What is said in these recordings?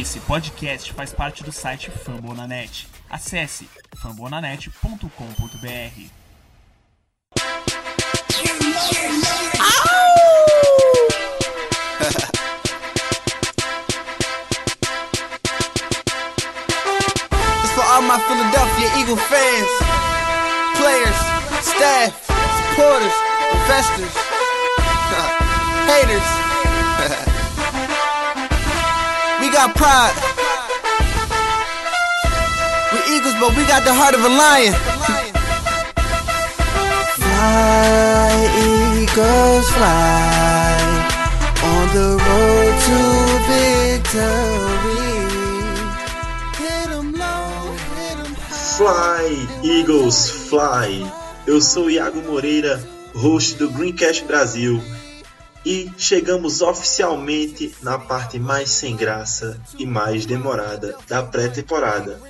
Esse podcast faz parte do site Fambonanet. Acesse fambonanet.com.br. For all my Philadelphia Eagle fans, players, staff, supporters, investors, haters. Got pride. We Eagles, but we got the heart of a lion. fly, Eagles, fly on the road to victory. Low. Fly, Eagles, fly! Eu sou Iago Moreira, host do Greencast Brasil, e chegamos oficialmente na parte mais sem graça e mais demorada da pré-temporada.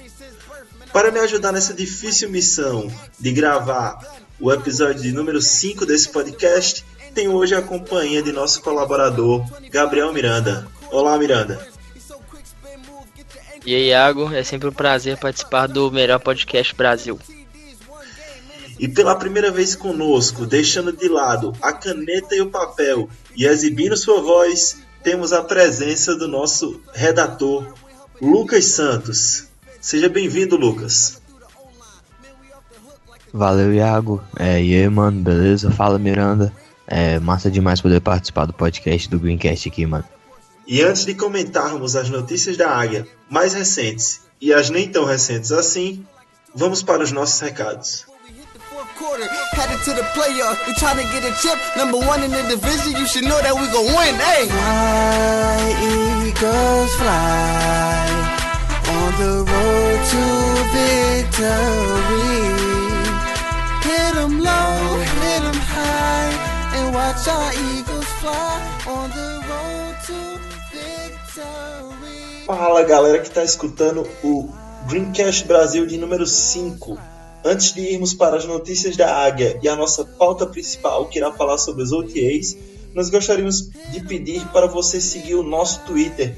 Para me ajudar nessa difícil missão de gravar o episódio de número 5 desse podcast, tenho hoje a companhia de nosso colaborador, Gabriel Miranda. Olá, Miranda. E aí, Iago, é sempre um prazer participar do melhor podcast Brasil. E pela primeira vez conosco, deixando de lado a caneta e o papel e exibindo sua voz, temos a presença do nosso redator, Lucas Santos. Seja bem-vindo, Lucas. Valeu, Iago. É, e aí, mano, beleza? Fala, Miranda. É massa demais poder participar do podcast do Greencast aqui, mano. E antes de comentarmos as notícias da Águia mais recentes e as nem tão recentes assim, vamos para os nossos recados. Quarter, headed to the playoffs. We trying to get a chip, number one in the division. You should know that we gon' win, hey. Fly, Eagles, fly on the road to victory. Hit 'em low, hit 'em high, and watch our Eagles fly on the road to victory. Fala galera que está escutando o Greencast Brasil de número 5. Antes de irmos para as notícias da Águia e a nossa pauta principal, que irá falar sobre os OTAs, nós gostaríamos de pedir para você seguir o nosso Twitter,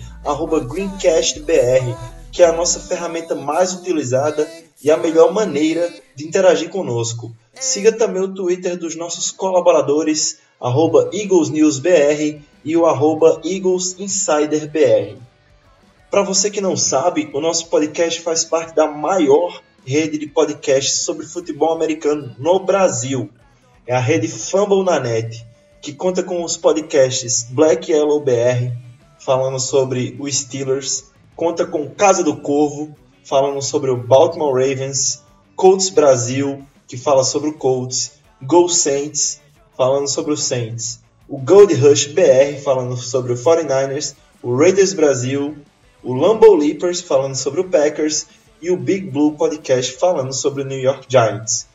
GreencastBR, que é a nossa ferramenta mais utilizada e a melhor maneira de interagir conosco. Siga também o Twitter dos nossos colaboradores, EaglesNewsBR e o EaglesInsiderBR. Para você que não sabe, o nosso podcast faz parte da maior rede de podcasts sobre futebol americano no Brasil. É a rede Fumble na Net, que conta com os podcasts Black Yellow BR, falando sobre os Steelers, conta com Casa do Corvo, falando sobre o Baltimore Ravens, Colts Brasil, que fala sobre o Colts, Go Saints, falando sobre o Saints, o Gold Rush BR, falando sobre o 49ers, o Raiders Brasil, o Lambeau Leapers, falando sobre o Packers, e o Big Blue Podcast, falando sobre o New York Giants.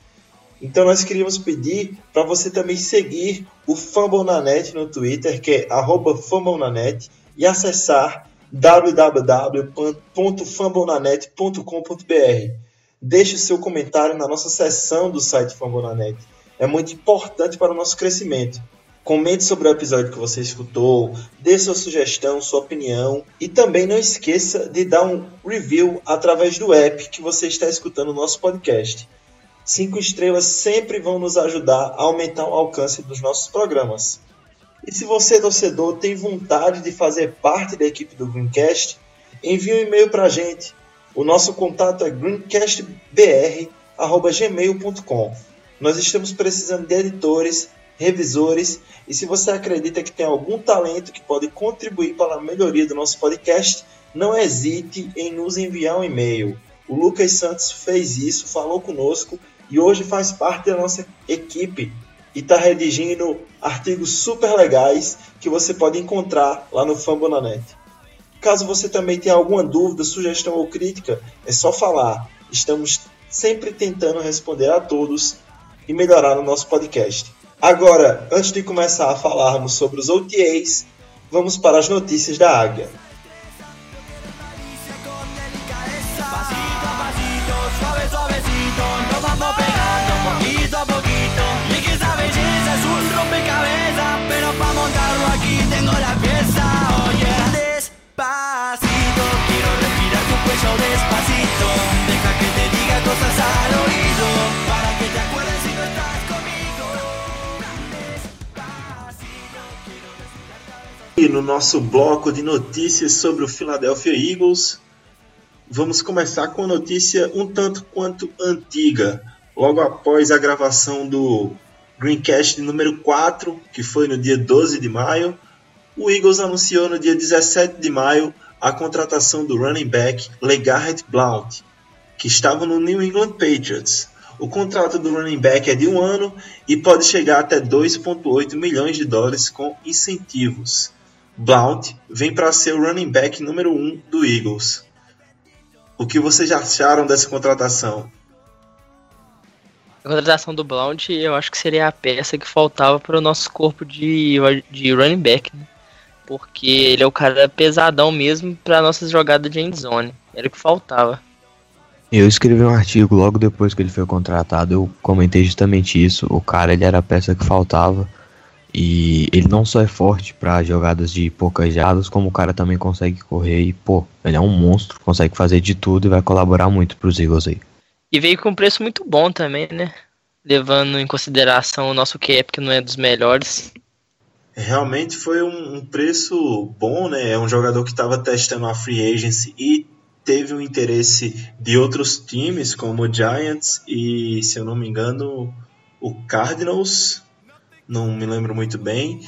Então nós queríamos pedir para você também seguir o Fumble na Net no Twitter, que é arroba Fumble na Net, e acessar www.fumblenanet.com.br. Deixe seu comentário na nossa seção do site Fumble na Net. É muito importante para o nosso crescimento. Comente sobre o episódio que você escutou, dê sua sugestão, sua opinião e também não esqueça de dar um review através do app que você está escutando o nosso podcast. Cinco estrelas sempre vão nos ajudar a aumentar o alcance dos nossos programas. E se você, torcedor, tem vontade de fazer parte da equipe do Greencast, envie um e-mail para a gente. O nosso contato é greencastbr.gmail.com. Nós estamos precisando de editores, revisores, e se você acredita que tem algum talento que pode contribuir para a melhoria do nosso podcast, não hesite em nos enviar um e-mail. O Lucas Santos fez isso, falou conosco e hoje faz parte da nossa equipe e está redigindo artigos super legais que você pode encontrar lá no Fambonanet. Caso você também tenha alguma dúvida, sugestão ou crítica, é só falar. Estamos sempre tentando responder a todos e melhorar no nosso podcast. Agora, antes de começar a falarmos sobre os OTAs, vamos para as notícias da Águia. No nosso bloco de notícias sobre o Philadelphia Eagles, vamos começar com uma notícia um tanto quanto antiga. Logo após a gravação do Greencast número 4, que foi no dia 12 de maio, o Eagles anunciou no dia 17 de maio a contratação do running back LeGarrette Blount, que estava no New England Patriots. O contrato do running back é de um ano e pode chegar até 2,8 milhões de dólares com incentivos. Blount vem para ser o running back número 1 um do Eagles. O que vocês acharam dessa contratação? A contratação do Blount eu acho que seria a peça que faltava para o nosso corpo de, de running back, né? Porque ele é o cara pesadão mesmo para nossas jogadas de endzone. Era o que faltava. Eu escrevi um artigo logo depois que ele foi contratado, eu comentei justamente isso. O cara ele era a peça que faltava. E ele não só é forte para jogadas de poucas jardas, como o cara também consegue correr e, pô, ele é um monstro, consegue fazer de tudo e vai colaborar muito pros Eagles aí. E veio com um preço muito bom também, né? Levando em consideração o nosso cap, que não é dos melhores. Realmente foi um, um preço bom, né? É um jogador que estava testando a free agency e teve o interesse de outros times, como o Giants e, se eu não me engano, o Cardinals. Não me lembro muito bem.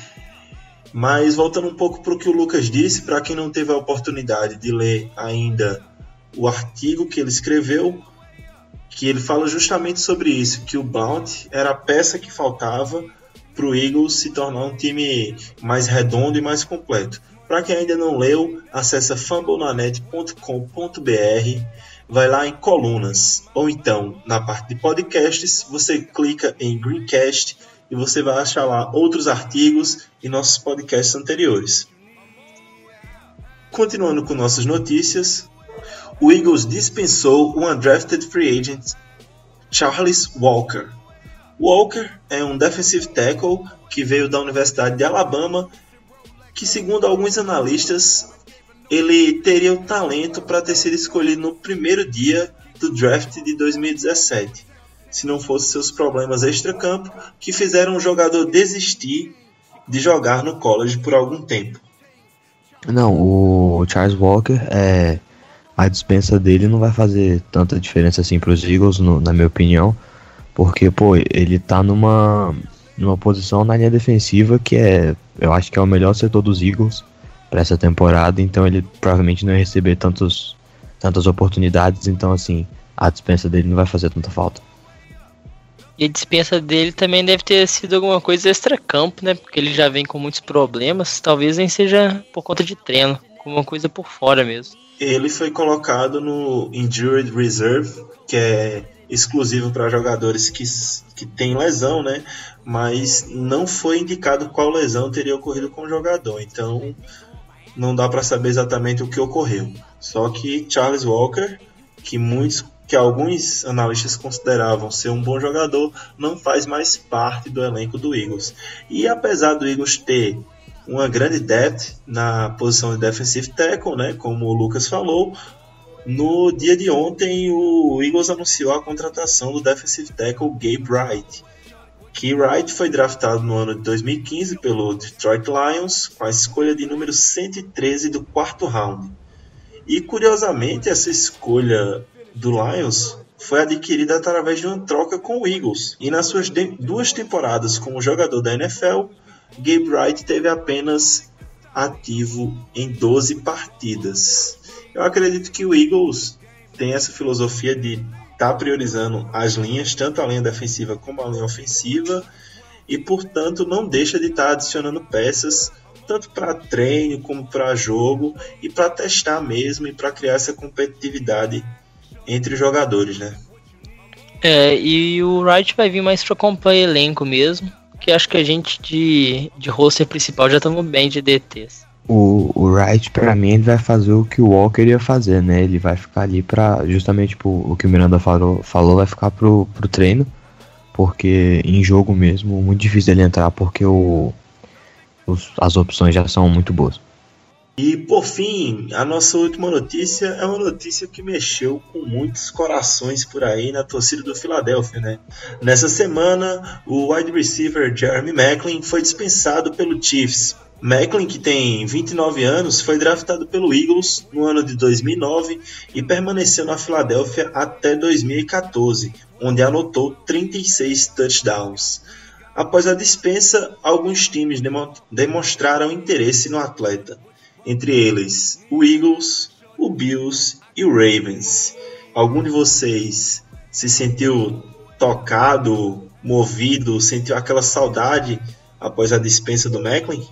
Mas voltando um pouco para o que o Lucas disse, para quem não teve a oportunidade de ler ainda o artigo que ele escreveu, que ele fala justamente sobre isso, que o Blount era a peça que faltava para o Eagles se tornar um time mais redondo e mais completo. Para quem ainda não leu, acessa fumblenanet.com.br, vai lá em colunas, ou então na parte de podcasts, você clica em Greencast e você vai achar lá outros artigos e nossos podcasts anteriores. Continuando com nossas notícias, o Eagles dispensou o undrafted free agent Charles Walker. Walker é um defensive tackle que veio da Universidade de Alabama, que segundo alguns analistas, ele teria o talento para ter sido escolhido no primeiro dia do draft de 2017, se não fossem seus problemas extracampo que fizeram o jogador desistir de jogar no college por algum tempo. Não, o Charles Walker é a dispensa dele não vai fazer tanta diferença assim para os Eagles, no, na minha opinião, porque pô, ele tá numa numa posição na linha defensiva que é, eu acho que é o melhor setor dos Eagles para essa temporada, então ele provavelmente não ia receber tantos tantas oportunidades, então assim, a dispensa dele não vai fazer tanta falta. E a dispensa dele também deve ter sido alguma coisa extra-campo, né? Porque ele já vem com muitos problemas. Talvez nem seja por conta de treino, alguma coisa por fora mesmo. Ele foi colocado no Injured Reserve, que é exclusivo para jogadores que, que têm lesão, né? Mas não foi indicado qual lesão teria ocorrido com o jogador. Então não dá para saber exatamente o que ocorreu. Só que Charles Walker, que muitos que alguns analistas consideravam ser um bom jogador, não faz mais parte do elenco do Eagles. E apesar do Eagles ter uma grande depth na posição de defensive tackle, né, como o Lucas falou, no dia de ontem o Eagles anunciou a contratação do defensive tackle Gabe Wright. Que Wright foi draftado no ano de 2015 pelo Detroit Lions com a escolha de número 113 do quarto round. E curiosamente essa escolha do Lions foi adquirida através de uma troca com o Eagles. E nas suas duas temporadas como jogador da NFL, Gabe Wright teve apenas ativo em 12 partidas. Eu acredito que o Eagles tem essa filosofia de estar tá priorizando as linhas, tanto a linha defensiva como a linha ofensiva, e portanto não deixa de estar tá adicionando peças tanto para treino como para jogo e para testar mesmo e para criar essa competitividade entre os jogadores, né? É, e o Wright vai vir mais para comprar elenco mesmo, que acho que a gente de, de roster principal já estamos bem de DTs. O, o Wright, pra mim, ele vai fazer o que o Walker ia fazer, né? Ele vai ficar ali pra. Justamente tipo, o que o Miranda falou, falou vai ficar pro, pro treino. Porque em jogo mesmo, muito difícil ele entrar, porque o, os, as opções já são muito boas. E por fim, a nossa última notícia é uma notícia que mexeu com muitos corações por aí na torcida do Philadelphia, né? Nessa semana, o wide receiver Jeremy Macklin foi dispensado pelo Chiefs. Macklin, que tem 29 anos, foi draftado pelo Eagles no ano de 2009 e permaneceu na Filadélfia até 2014, onde anotou 36 touchdowns. Após a dispensa, alguns times demonstraram interesse no atleta entre eles o Eagles, o Bills e o Ravens. Algum de vocês se sentiu tocado, movido, sentiu aquela saudade após a dispensa do Macklin?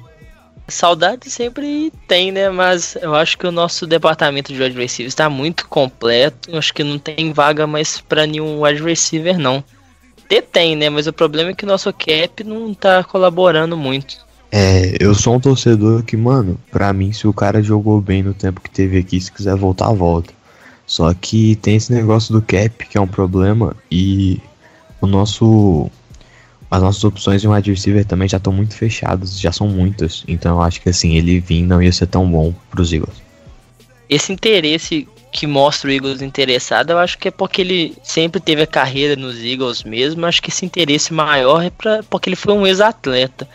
Saudade sempre tem, né? Mas eu acho que o nosso departamento de wide receivers está muito completo. Eu acho que não tem vaga mais para nenhum wide receiver, não. Tem, né? Mas o problema é que o nosso cap não está colaborando muito. É, eu sou um torcedor que, mano, pra mim, se o cara jogou bem no tempo que teve aqui, se quiser voltar, volta. Só que tem esse negócio do cap, que é um problema, e o nosso. As nossas opções de wide receiver também já estão muito fechadas, já são muitas. Então eu acho que assim, ele vir não ia ser tão bom pros Eagles. Esse interesse que mostra o Eagles interessado, eu acho que é porque ele sempre teve a carreira nos Eagles mesmo. Acho que esse interesse maior é pra, porque ele foi um ex-atleta.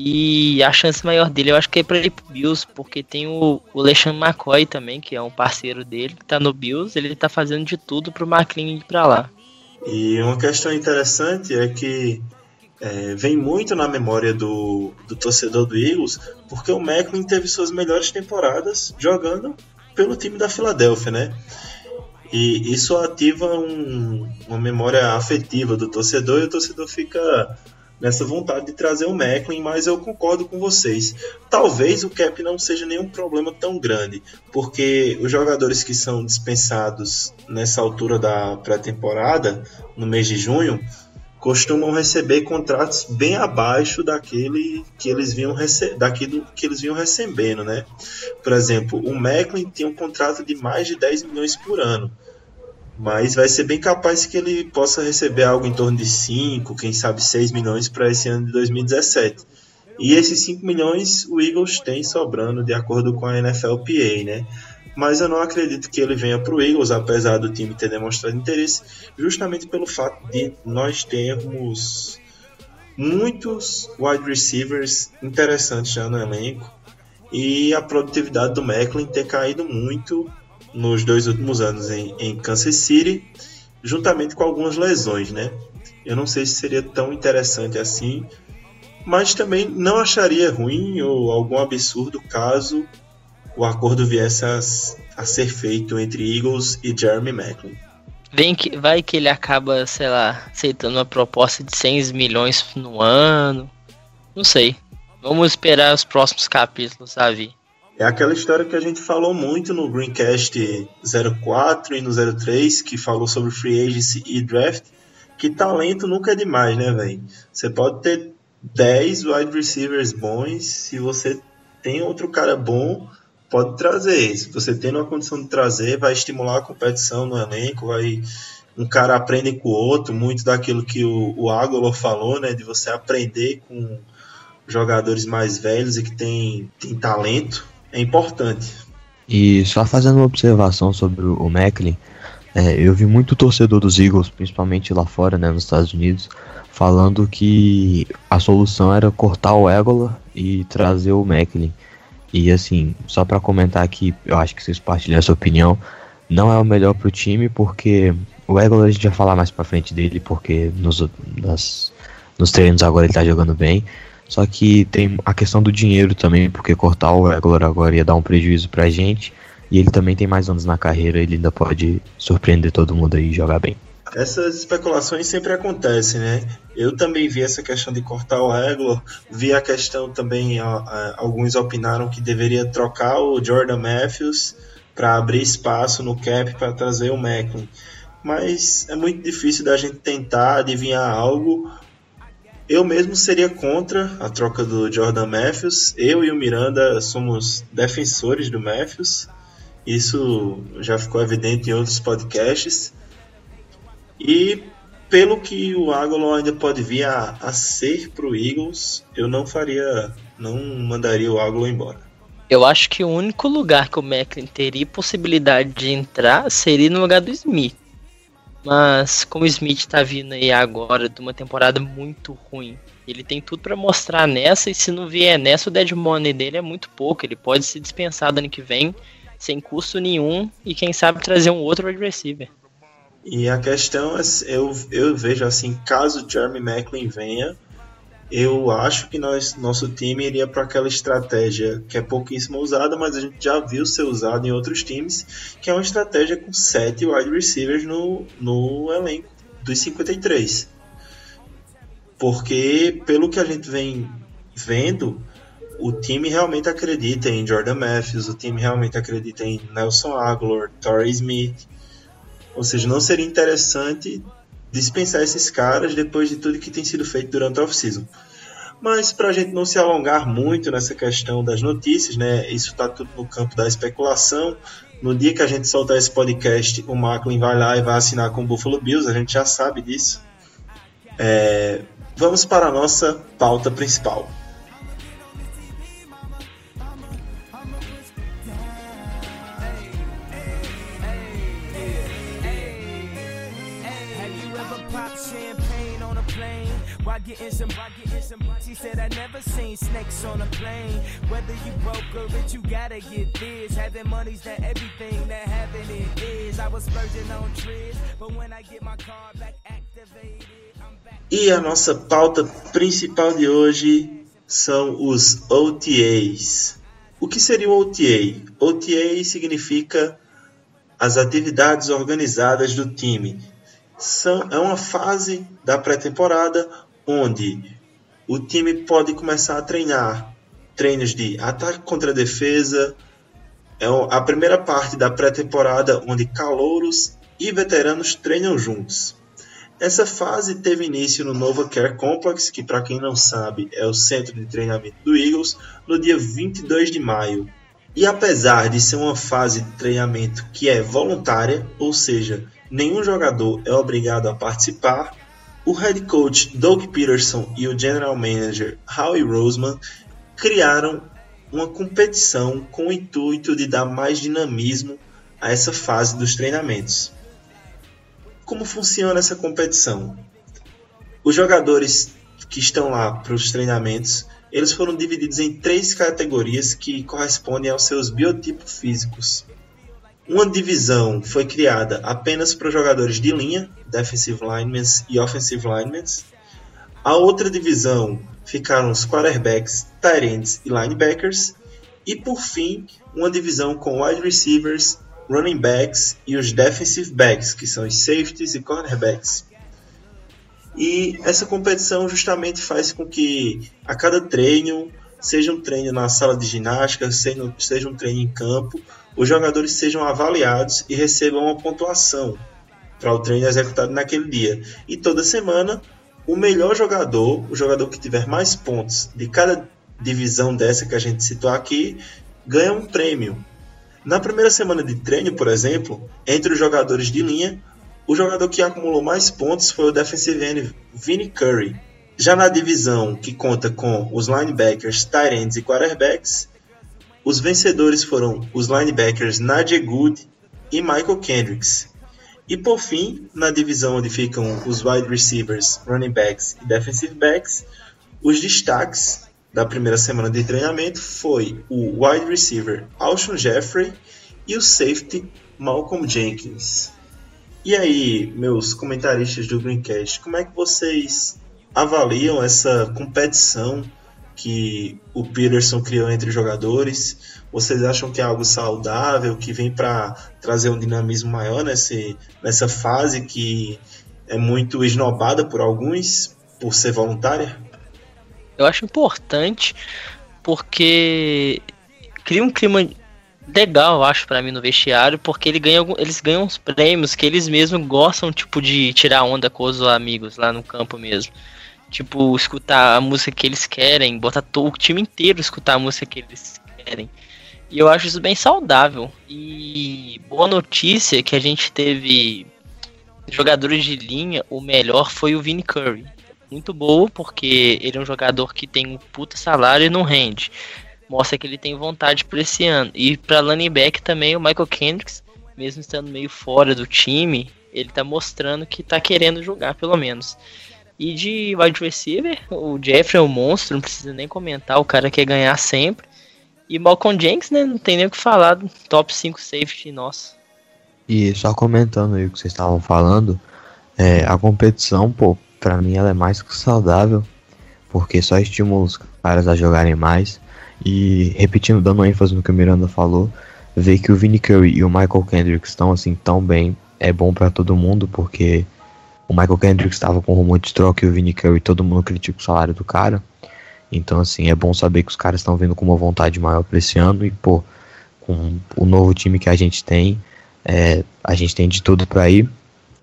E a chance maior dele eu acho que é para ele pro Bills, porque tem o, o McCoy também, que é um parceiro dele, que tá no Bills, ele tá fazendo de tudo pro McLean ir pra lá. E uma questão interessante é que é, vem muito na memória do, do torcedor do Eagles, porque o Macklin teve suas melhores temporadas jogando pelo time da Filadélfia, né? E isso ativa um, uma memória afetiva do torcedor e o torcedor fica nessa vontade de trazer o Macklin, mas eu concordo com vocês. Talvez o cap não seja nenhum problema tão grande, porque os jogadores que são dispensados nessa altura da pré-temporada, no mês de junho, costumam receber contratos bem abaixo daquele que eles vinham daquilo que eles vinham recebendo, né? Por exemplo, o Macklin tem um contrato de mais de 10 milhões por ano mas vai ser bem capaz que ele possa receber algo em torno de 5, quem sabe 6 milhões para esse ano de 2017. E esses 5 milhões o Eagles tem sobrando de acordo com a NFLPA, né? Mas eu não acredito que ele venha para o Eagles, apesar do time ter demonstrado interesse, justamente pelo fato de nós termos muitos wide receivers interessantes já no elenco e a produtividade do Macklin ter caído muito nos dois últimos anos em, em Kansas City, juntamente com algumas lesões, né? Eu não sei se seria tão interessante assim, mas também não acharia ruim ou algum absurdo caso o acordo viesse a, a ser feito entre Eagles e Jeremy Macklin. Vem que, vai que ele acaba, sei lá, aceitando uma proposta de 100 milhões no ano. Não sei. Vamos esperar os próximos capítulos, sabe? É aquela história que a gente falou muito no Greencast 04 e no 03, que falou sobre free agency e draft, que talento nunca é demais, né, velho? Você pode ter 10 wide receivers bons, se você tem outro cara bom, pode trazer. Se você tem uma condição de trazer, vai estimular a competição no elenco, vai um cara aprende com o outro, muito daquilo que o, o Agolo falou, né, de você aprender com jogadores mais velhos e que tem, tem talento é importante. E só fazendo uma observação sobre o Macklin, é, eu vi muito torcedor dos Eagles, principalmente lá fora, né, nos Estados Unidos, falando que a solução era cortar o Egola e trazer o Macklin. E assim, só para comentar aqui, eu acho que vocês partilham essa opinião, não é o melhor pro time, porque o Egola a gente vai falar mais pra frente dele, porque nos, nas, nos treinos agora ele tá jogando bem. Só que tem a questão do dinheiro também, porque cortar o Regular agora ia dar um prejuízo pra gente. E ele também tem mais anos na carreira, ele ainda pode surpreender todo mundo aí e jogar bem. Essas especulações sempre acontecem, né? Eu também vi essa questão de cortar o Regular, vi a questão também, alguns opinaram que deveria trocar o Jordan Matthews para abrir espaço no cap para trazer o Macklin. Mas é muito difícil da gente tentar adivinhar algo eu mesmo seria contra a troca do Jordan Matthews. Eu e o Miranda somos defensores do Matthews. Isso já ficou evidente em outros podcasts. E pelo que o Agolon ainda pode vir a, a ser para o Eagles, eu não faria, não mandaria o Agolon embora. Eu acho que o único lugar que o Macklin teria possibilidade de entrar seria no lugar do Smith. Mas como o Smith tá vindo aí agora de uma temporada muito ruim, ele tem tudo para mostrar nessa e se não vier nessa o dead money dele é muito pouco, ele pode se dispensar do ano que vem sem custo nenhum e quem sabe trazer um outro wide receiver. E a questão é, eu, eu vejo assim, caso Jeremy Macklin venha, eu acho que nós, nosso time iria para aquela estratégia que é pouquíssimo usada, mas a gente já viu ser usada em outros times, que é uma estratégia com sete wide receivers no, no elenco dos 53. Porque, pelo que a gente vem vendo, o time realmente acredita em Jordan Matthews, o time realmente acredita em Nelson Aguilar, Torrey Smith. Ou seja, não seria interessante dispensar esses caras depois de tudo que tem sido feito durante a off-season. Mas para a gente não se alongar muito nessa questão das notícias, né? Isso está tudo no campo da especulação. No dia que a gente soltar esse podcast, o Macklin vai lá e vai assinar com o Buffalo Bills, a gente já sabe disso. É... Vamos para a nossa pauta principal. Said I never seen snakes on a plane. Whether you broke or rich, you gotta get this. Having money's everything that is. I was splurging on but when I get my car back activated. E a nossa pauta principal de hoje são os OTAs. O que seria o OTA? OTA significa as atividades organizadas do time. São, é uma fase da pré-temporada onde o time pode começar a treinar treinos de ataque contra defesa. É a primeira parte da pré-temporada onde calouros e veteranos treinam juntos. Essa fase teve início no Nova Care Complex, que para quem não sabe é o centro de treinamento do Eagles, no dia 22 de maio. E apesar de ser uma fase de treinamento que é voluntária, ou seja, nenhum jogador é obrigado a participar, o head coach Doug Peterson e o general manager Howie Roseman criaram uma competição com o intuito de dar mais dinamismo a essa fase dos treinamentos. Como funciona essa competição? Os jogadores que estão lá para os treinamentos, eles foram divididos em três categorias que correspondem aos seus biotipos físicos. Uma divisão foi criada apenas para jogadores de linha, defensive linemen e offensive linemen. A outra divisão ficaram os quarterbacks, tight ends e linebackers. E por fim, uma divisão com wide receivers, running backs e os defensive backs, que são os safeties e cornerbacks. E essa competição justamente faz com que a cada treino, seja um treino na sala de ginástica, seja um treino em campo, os jogadores sejam avaliados e recebam uma pontuação para o treino executado naquele dia. E toda semana, o melhor jogador, o jogador que tiver mais pontos de cada divisão dessa que a gente citou aqui, ganha um prêmio. Na primeira semana de treino, por exemplo, entre os jogadores de linha, o jogador que acumulou mais pontos foi o defensive end Vinnie Curry. Já na divisão que conta com os linebackers, tight ends e quarterbacks, os vencedores foram os linebackers Nadia Good e Michael Kendricks. E por fim, na divisão onde ficam os wide receivers, running backs e defensive backs, os destaques da primeira semana de treinamento foi o wide receiver Alshon Jeffrey e o safety Malcolm Jenkins. E aí, meus comentaristas do Greencast, como é que vocês avaliam essa competição que o Peterson criou entre os jogadores? Vocês acham que é algo saudável, que vem para trazer um dinamismo maior nesse, nessa fase que é muito esnobada por alguns, por ser voluntária? Eu acho importante porque cria um clima legal, eu acho, para mim no vestiário, porque ele ganha, eles ganham uns prêmios que eles mesmos gostam, tipo, de tirar onda com os amigos lá no campo mesmo. Tipo, escutar a música que eles querem, botar o time inteiro escutar a música que eles querem. E eu acho isso bem saudável. E boa notícia que a gente teve jogadores de linha, o melhor foi o Vini Curry. Muito boa, porque ele é um jogador que tem um puta salário e não rende. mostra que ele tem vontade para esse ano. E para running back também o Michael Kendricks, mesmo estando meio fora do time, ele tá mostrando que tá querendo jogar pelo menos. E de wide receiver, o Jeffrey é um monstro, não precisa nem comentar, o cara quer ganhar sempre. E Malcolm Jenks, né, não tem nem o que falar, top 5 safety nosso. E só comentando aí o que vocês estavam falando, é, a competição, pô, pra mim ela é mais que saudável, porque só estimula os caras a jogarem mais. E repetindo, dando ênfase no que o Miranda falou, ver que o Vinny Curry e o Michael Kendrick estão assim tão bem é bom para todo mundo, porque o Michael Kendrick estava com rumor de troca e o Vinny Curry, todo mundo critica o salário do cara. Então, assim, é bom saber que os caras estão vindo com uma vontade maior para esse ano e, pô, com o novo time que a gente tem, é, a gente tem de tudo para ir.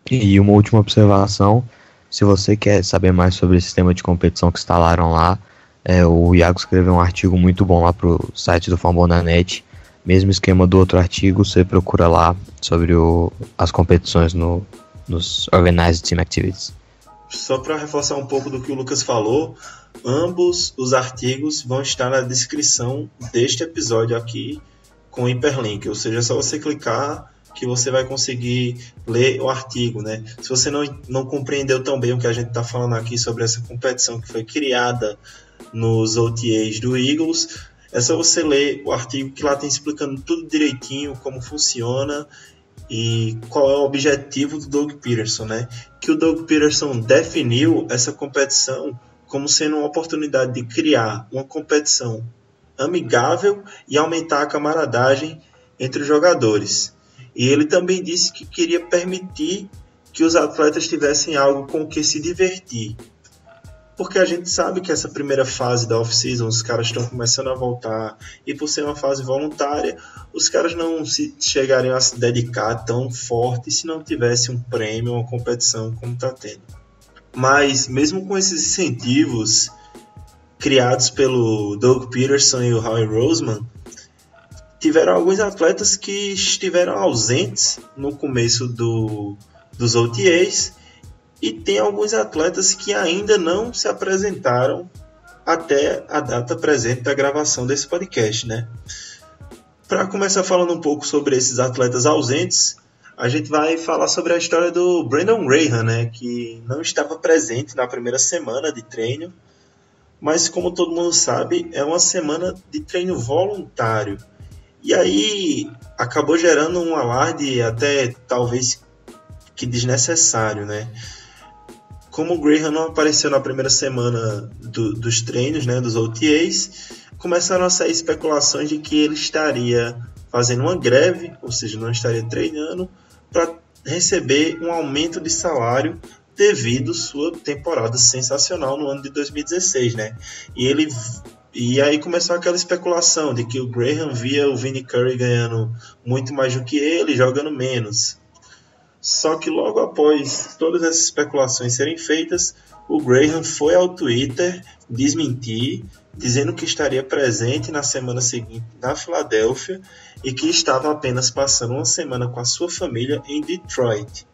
E uma última observação: se você quer saber mais sobre o sistema de competição que instalaram lá, é, o Iago escreveu um artigo muito bom lá pro site do Fambonanet. Mesmo esquema do outro artigo, você procura lá sobre o, as competições no, nos Organized Team Activities. Só para reforçar um pouco do que o Lucas falou, ambos os artigos vão estar na descrição deste episódio aqui com hiperlink, ou seja, é só você clicar que você vai conseguir ler o artigo, né? Se você não, não compreendeu tão bem o que a gente está falando aqui sobre essa competição que foi criada nos OTAs do Eagles, é só você ler o artigo que lá tem explicando tudo direitinho, como funciona e qual é o objetivo do Doug Peterson, né? Que o Doug Peterson definiu essa competição como sendo uma oportunidade de criar uma competição amigável e aumentar a camaradagem entre os jogadores. E ele também disse que queria permitir que os atletas tivessem algo com o que se divertir. Porque a gente sabe que essa primeira fase da off-season, os caras estão começando a voltar, e por ser uma fase voluntária, os caras não se chegariam a se dedicar tão forte se não tivesse um prêmio, uma competição como está tendo. Mas, mesmo com esses incentivos criados pelo Doug Peterson e o Howie Roseman, tiveram alguns atletas que estiveram ausentes no começo do, dos OTAs e tem alguns atletas que ainda não se apresentaram até a data presente da gravação desse podcast, né? Para começar falando um pouco sobre esses atletas ausentes, a gente vai falar sobre a história do Brandon Graham, né, que não estava presente na primeira semana de treino, mas como todo mundo sabe, é uma semana de treino voluntário. E aí acabou gerando um alarde até talvez que desnecessário, né? Como o Graham não apareceu na primeira semana do, dos treinos, né, dos OTAs, começaram a sair especulações de que ele estaria fazendo uma greve, ou seja, não estaria treinando, para receber um aumento de salário devido sua temporada sensacional no ano de 2016, né? E ele e aí começou aquela especulação de que o Graham via o Vinnie Curry ganhando muito mais do que ele, jogando menos. Só que logo após todas essas especulações serem feitas, o Graham foi ao Twitter desmentir, dizendo que estaria presente na semana seguinte na Filadélfia e que estava apenas passando uma semana com a sua família em Detroit.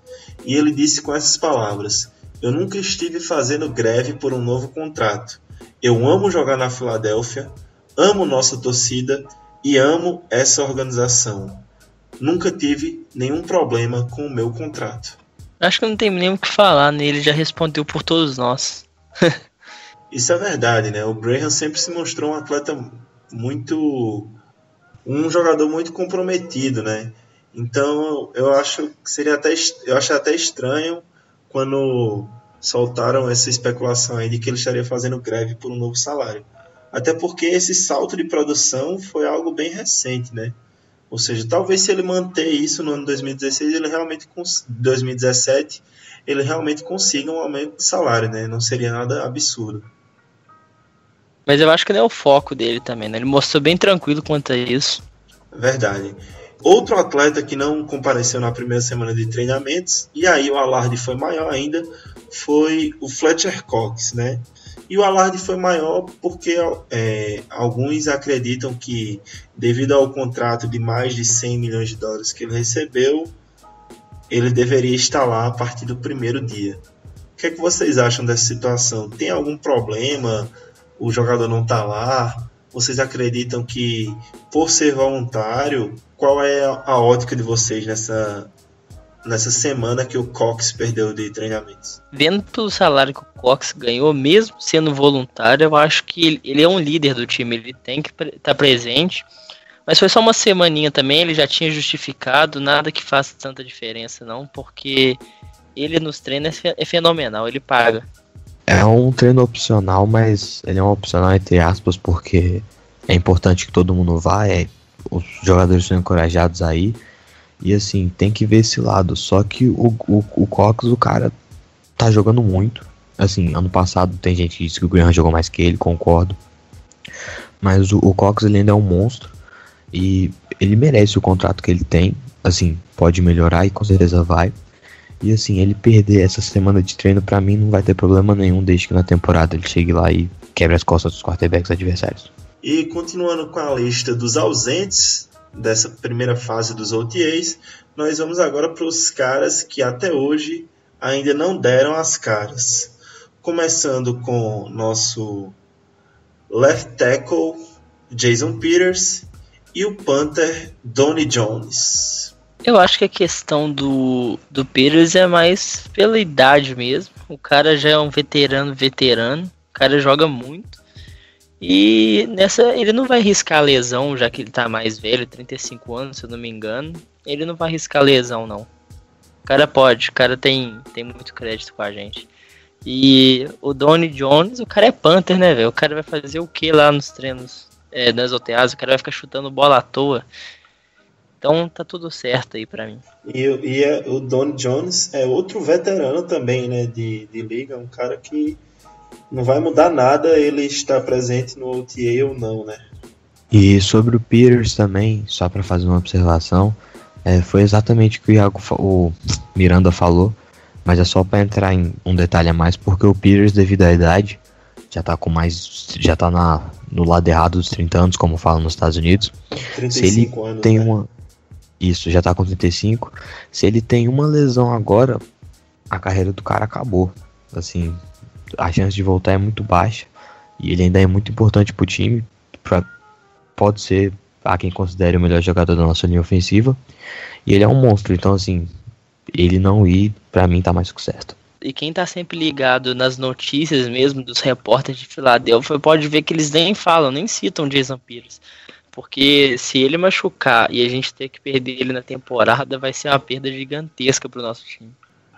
E ele disse com essas palavras: Eu nunca estive fazendo greve por um novo contrato. Eu amo jogar na Filadélfia, amo nossa torcida e amo essa organização. Nunca tive nenhum problema com o meu contrato. Acho que não tem nem o que falar, né? Ele já respondeu por todos nós. Isso é verdade, né? O Graham sempre se mostrou um atleta muito. um jogador muito comprometido, né? Então eu acho que seria até. eu acho até estranho quando soltaram essa especulação aí de que ele estaria fazendo greve por um novo salário. Até porque esse salto de produção foi algo bem recente, né? Ou seja, talvez se ele manter isso no ano 2016, ele realmente 2017, ele realmente consiga um aumento de salário, né? Não seria nada absurdo. Mas eu acho que não é o foco dele também, né? Ele mostrou bem tranquilo quanto a isso. Verdade. Outro atleta que não compareceu na primeira semana de treinamentos, e aí o alarde foi maior ainda, foi o Fletcher Cox, né? E o alarde foi maior porque é, alguns acreditam que, devido ao contrato de mais de 100 milhões de dólares que ele recebeu, ele deveria estar lá a partir do primeiro dia. O que, é que vocês acham dessa situação? Tem algum problema? O jogador não está lá? vocês acreditam que, por ser voluntário, qual é a ótica de vocês nessa, nessa semana que o Cox perdeu de treinamentos? Vendo pelo salário que o Cox ganhou, mesmo sendo voluntário, eu acho que ele, é um líder do time, ele tem que estar tá presente. Mas foi só uma semaninha também, ele já tinha justificado, nada que faça tanta diferença não, porque ele nos treinos é fenomenal, ele paga. É um treino opcional, mas ele é um opcional entre aspas, porque é importante que todo mundo vá, é, os jogadores são encorajados aí. E assim, tem que ver esse lado. Só que o, o, o Cox, o cara, tá jogando muito. Assim, ano passado tem gente que disse que o Graham jogou mais que ele, concordo. Mas o, o Cox ele ainda é um monstro. E ele merece o contrato que ele tem. Assim, pode melhorar e com certeza vai. E assim, ele perder essa semana de treino para mim não vai ter problema nenhum desde que na temporada ele chegue lá e quebre as costas dos quarterbacks adversários. E continuando com a lista dos ausentes dessa primeira fase dos OTAs, nós vamos agora para os caras que até hoje ainda não deram as caras. Começando com nosso left tackle Jason Peters e o Panther Donnie Jones. Eu acho que a questão do, do Peters é mais pela idade mesmo. O cara já é um veterano, veterano. O cara joga muito. E nessa ele não vai riscar lesão, já que ele tá mais velho, 35 anos, se eu não me engano. Ele não vai riscar lesão, não. O cara pode, o cara tem, tem muito crédito com a gente. E o Donnie Jones, o cara é Panther, né, velho? O cara vai fazer o que lá nos treinos é, nas OTAs? O cara vai ficar chutando bola à toa. Então tá tudo certo aí para mim. E, e é, o Don Jones é outro veterano também, né, de, de liga, um cara que não vai mudar nada ele estar presente no OTA ou não, né? E sobre o Peters também, só para fazer uma observação, é, foi exatamente o que o, Iago, o Miranda falou, mas é só para entrar em um detalhe a mais, porque o Peters, devido à idade, já tá com mais. já tá na, no lado errado dos 30 anos, como falam nos Estados Unidos. 35 Se ele anos, tem né? uma. Isso, já tá com 35. Se ele tem uma lesão agora, a carreira do cara acabou. Assim, a chance de voltar é muito baixa. E ele ainda é muito importante pro time. Pra, pode ser a quem considere o melhor jogador da nossa linha ofensiva. E ele é um monstro, então assim, ele não ir, pra mim tá mais que certo. E quem tá sempre ligado nas notícias mesmo dos repórteres de Filadélfia pode ver que eles nem falam, nem citam Jason Peters. Porque se ele machucar e a gente ter que perder ele na temporada, vai ser uma perda gigantesca pro nosso time.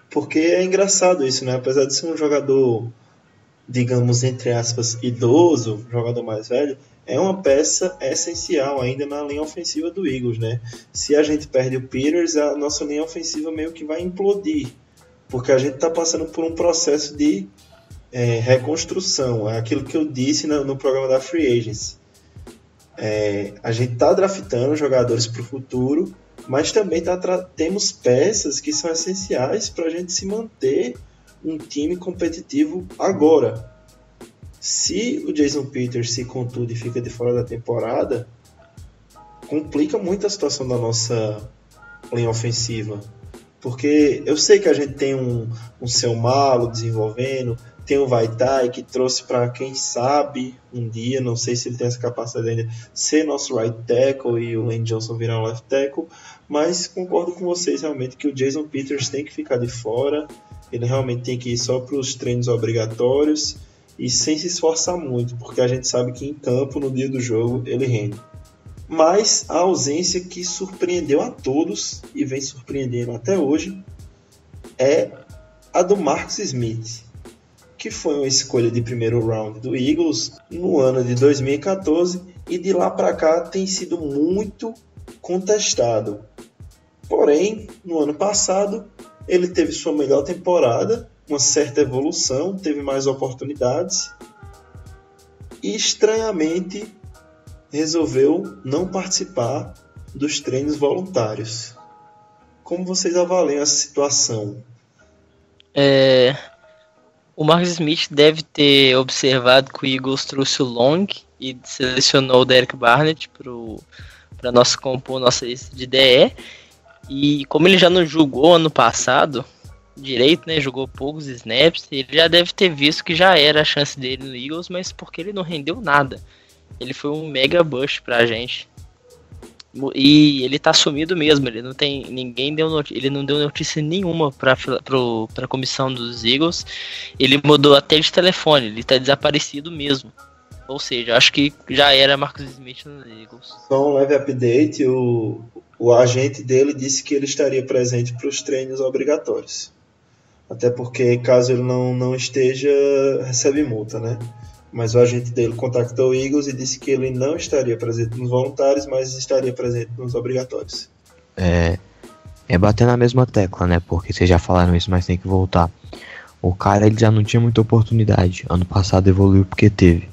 Porque é engraçado isso, né? Apesar de ser um jogador, digamos, entre aspas, idoso, jogador mais velho, é uma peça essencial ainda na linha ofensiva do Eagles, né? Se a gente perde o Peters, a nossa linha ofensiva meio que vai implodir. Porque a gente está passando por um processo de é, reconstrução. É aquilo que eu disse no, no programa da Free Agency. É, a gente está draftando jogadores para o futuro, mas também tá temos peças que são essenciais para a gente se manter um time competitivo agora. Se o Jason Peters se contude e fica de fora da temporada, complica muito a situação da nossa linha ofensiva. Porque eu sei que a gente tem um, um seu malo desenvolvendo, tem o Vaitai que trouxe para quem sabe um dia, não sei se ele tem essa capacidade ainda, ser nosso right tackle e o Lane Johnson virar um left tackle, mas concordo com vocês realmente que o Jason Peters tem que ficar de fora, ele realmente tem que ir só para os treinos obrigatórios e sem se esforçar muito, porque a gente sabe que em campo, no dia do jogo, ele rende. Mas a ausência que surpreendeu a todos e vem surpreendendo até hoje é a do Marcus Smith que foi uma escolha de primeiro round do Eagles no ano de 2014 e de lá para cá tem sido muito contestado. Porém, no ano passado, ele teve sua melhor temporada, uma certa evolução, teve mais oportunidades e estranhamente resolveu não participar dos treinos voluntários. Como vocês avaliam essa situação? É, o Marcus Smith deve ter observado que o Eagles trouxe o Long e selecionou o Derek Barnett para nosso compor nossa lista de DE. E como ele já não jogou ano passado direito, né, jogou poucos snaps, ele já deve ter visto que já era a chance dele no Eagles, mas porque ele não rendeu nada. Ele foi um mega bust pra gente. E ele tá sumido mesmo, ele não tem. Ninguém deu notícia, ele não deu notícia nenhuma pra, pro, pra comissão dos Eagles. Ele mudou até de telefone, ele tá desaparecido mesmo. Ou seja, acho que já era Marcus Smith nos Eagles. Só um leve update, o, o agente dele disse que ele estaria presente para os treinos obrigatórios. Até porque caso ele não, não esteja, recebe multa, né? mas o agente dele contactou o Eagles e disse que ele não estaria presente nos voluntários, mas estaria presente nos obrigatórios. É, é bater na mesma tecla, né? Porque vocês já falaram isso, mas tem que voltar. O cara ele já não tinha muita oportunidade. Ano passado evoluiu porque teve.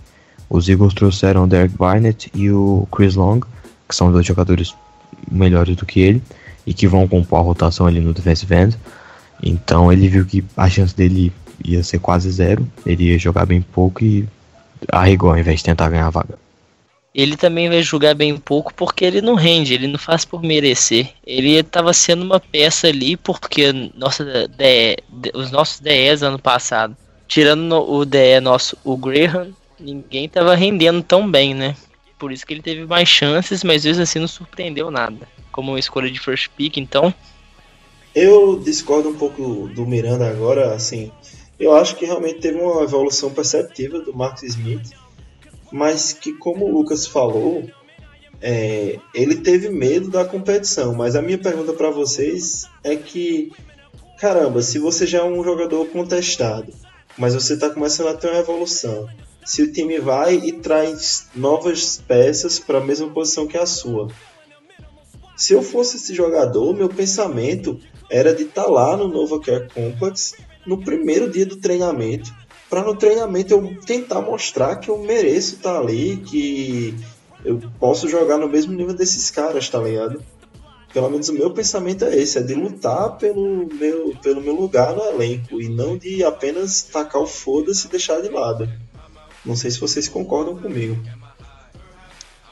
Os Eagles trouxeram o Derek Barnett e o Chris Long, que são dois jogadores melhores do que ele e que vão compor a rotação ali no defensive end. Então ele viu que a chance dele ia ser quase zero. Ele ia jogar bem pouco e arregou ao invés de tentar ganhar a vaga. Ele também vai jogar bem pouco porque ele não rende, ele não faz por merecer. Ele estava sendo uma peça ali porque nossa DE, os nossos DEs ano passado, tirando o DE nosso, o Graham, ninguém estava rendendo tão bem, né? Por isso que ele teve mais chances, mas mesmo assim não surpreendeu nada. Como uma escolha de first pick, então. Eu discordo um pouco do Miranda agora, assim. Eu acho que realmente teve uma evolução perceptível do Marcus Smith, mas que, como o Lucas falou, é, ele teve medo da competição. Mas a minha pergunta para vocês é que, caramba, se você já é um jogador contestado, mas você está começando a ter uma evolução, se o time vai e traz novas peças para a mesma posição que a sua. Se eu fosse esse jogador, meu pensamento era de estar tá lá no Nova Care Complex no primeiro dia do treinamento, para no treinamento eu tentar mostrar que eu mereço estar ali, que eu posso jogar no mesmo nível desses caras, tá ligado? Pelo menos o meu pensamento é esse, é de lutar pelo meu, pelo meu lugar no elenco e não de apenas tacar o foda-se e deixar de lado. Não sei se vocês concordam comigo.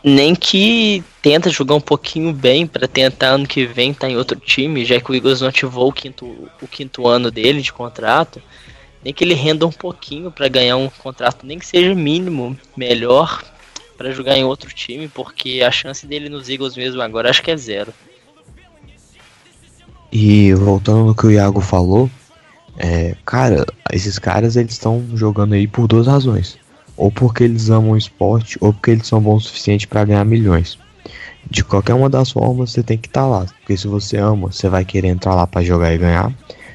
Nem que tenta jogar um pouquinho bem para tentar ano que vem estar tá em outro time, já que o Eagles não ativou o quinto, o quinto ano dele de contrato. Nem que ele renda um pouquinho para ganhar um contrato, nem que seja mínimo, melhor para jogar em outro time, porque a chance dele nos Eagles mesmo agora acho que é zero. E voltando no que o Iago falou, é, cara, esses caras eles estão jogando aí por duas razões ou porque eles amam o esporte, ou porque eles são bons o suficiente para ganhar milhões. De qualquer uma das formas, você tem que estar tá lá, porque se você ama, você vai querer entrar lá para jogar e ganhar,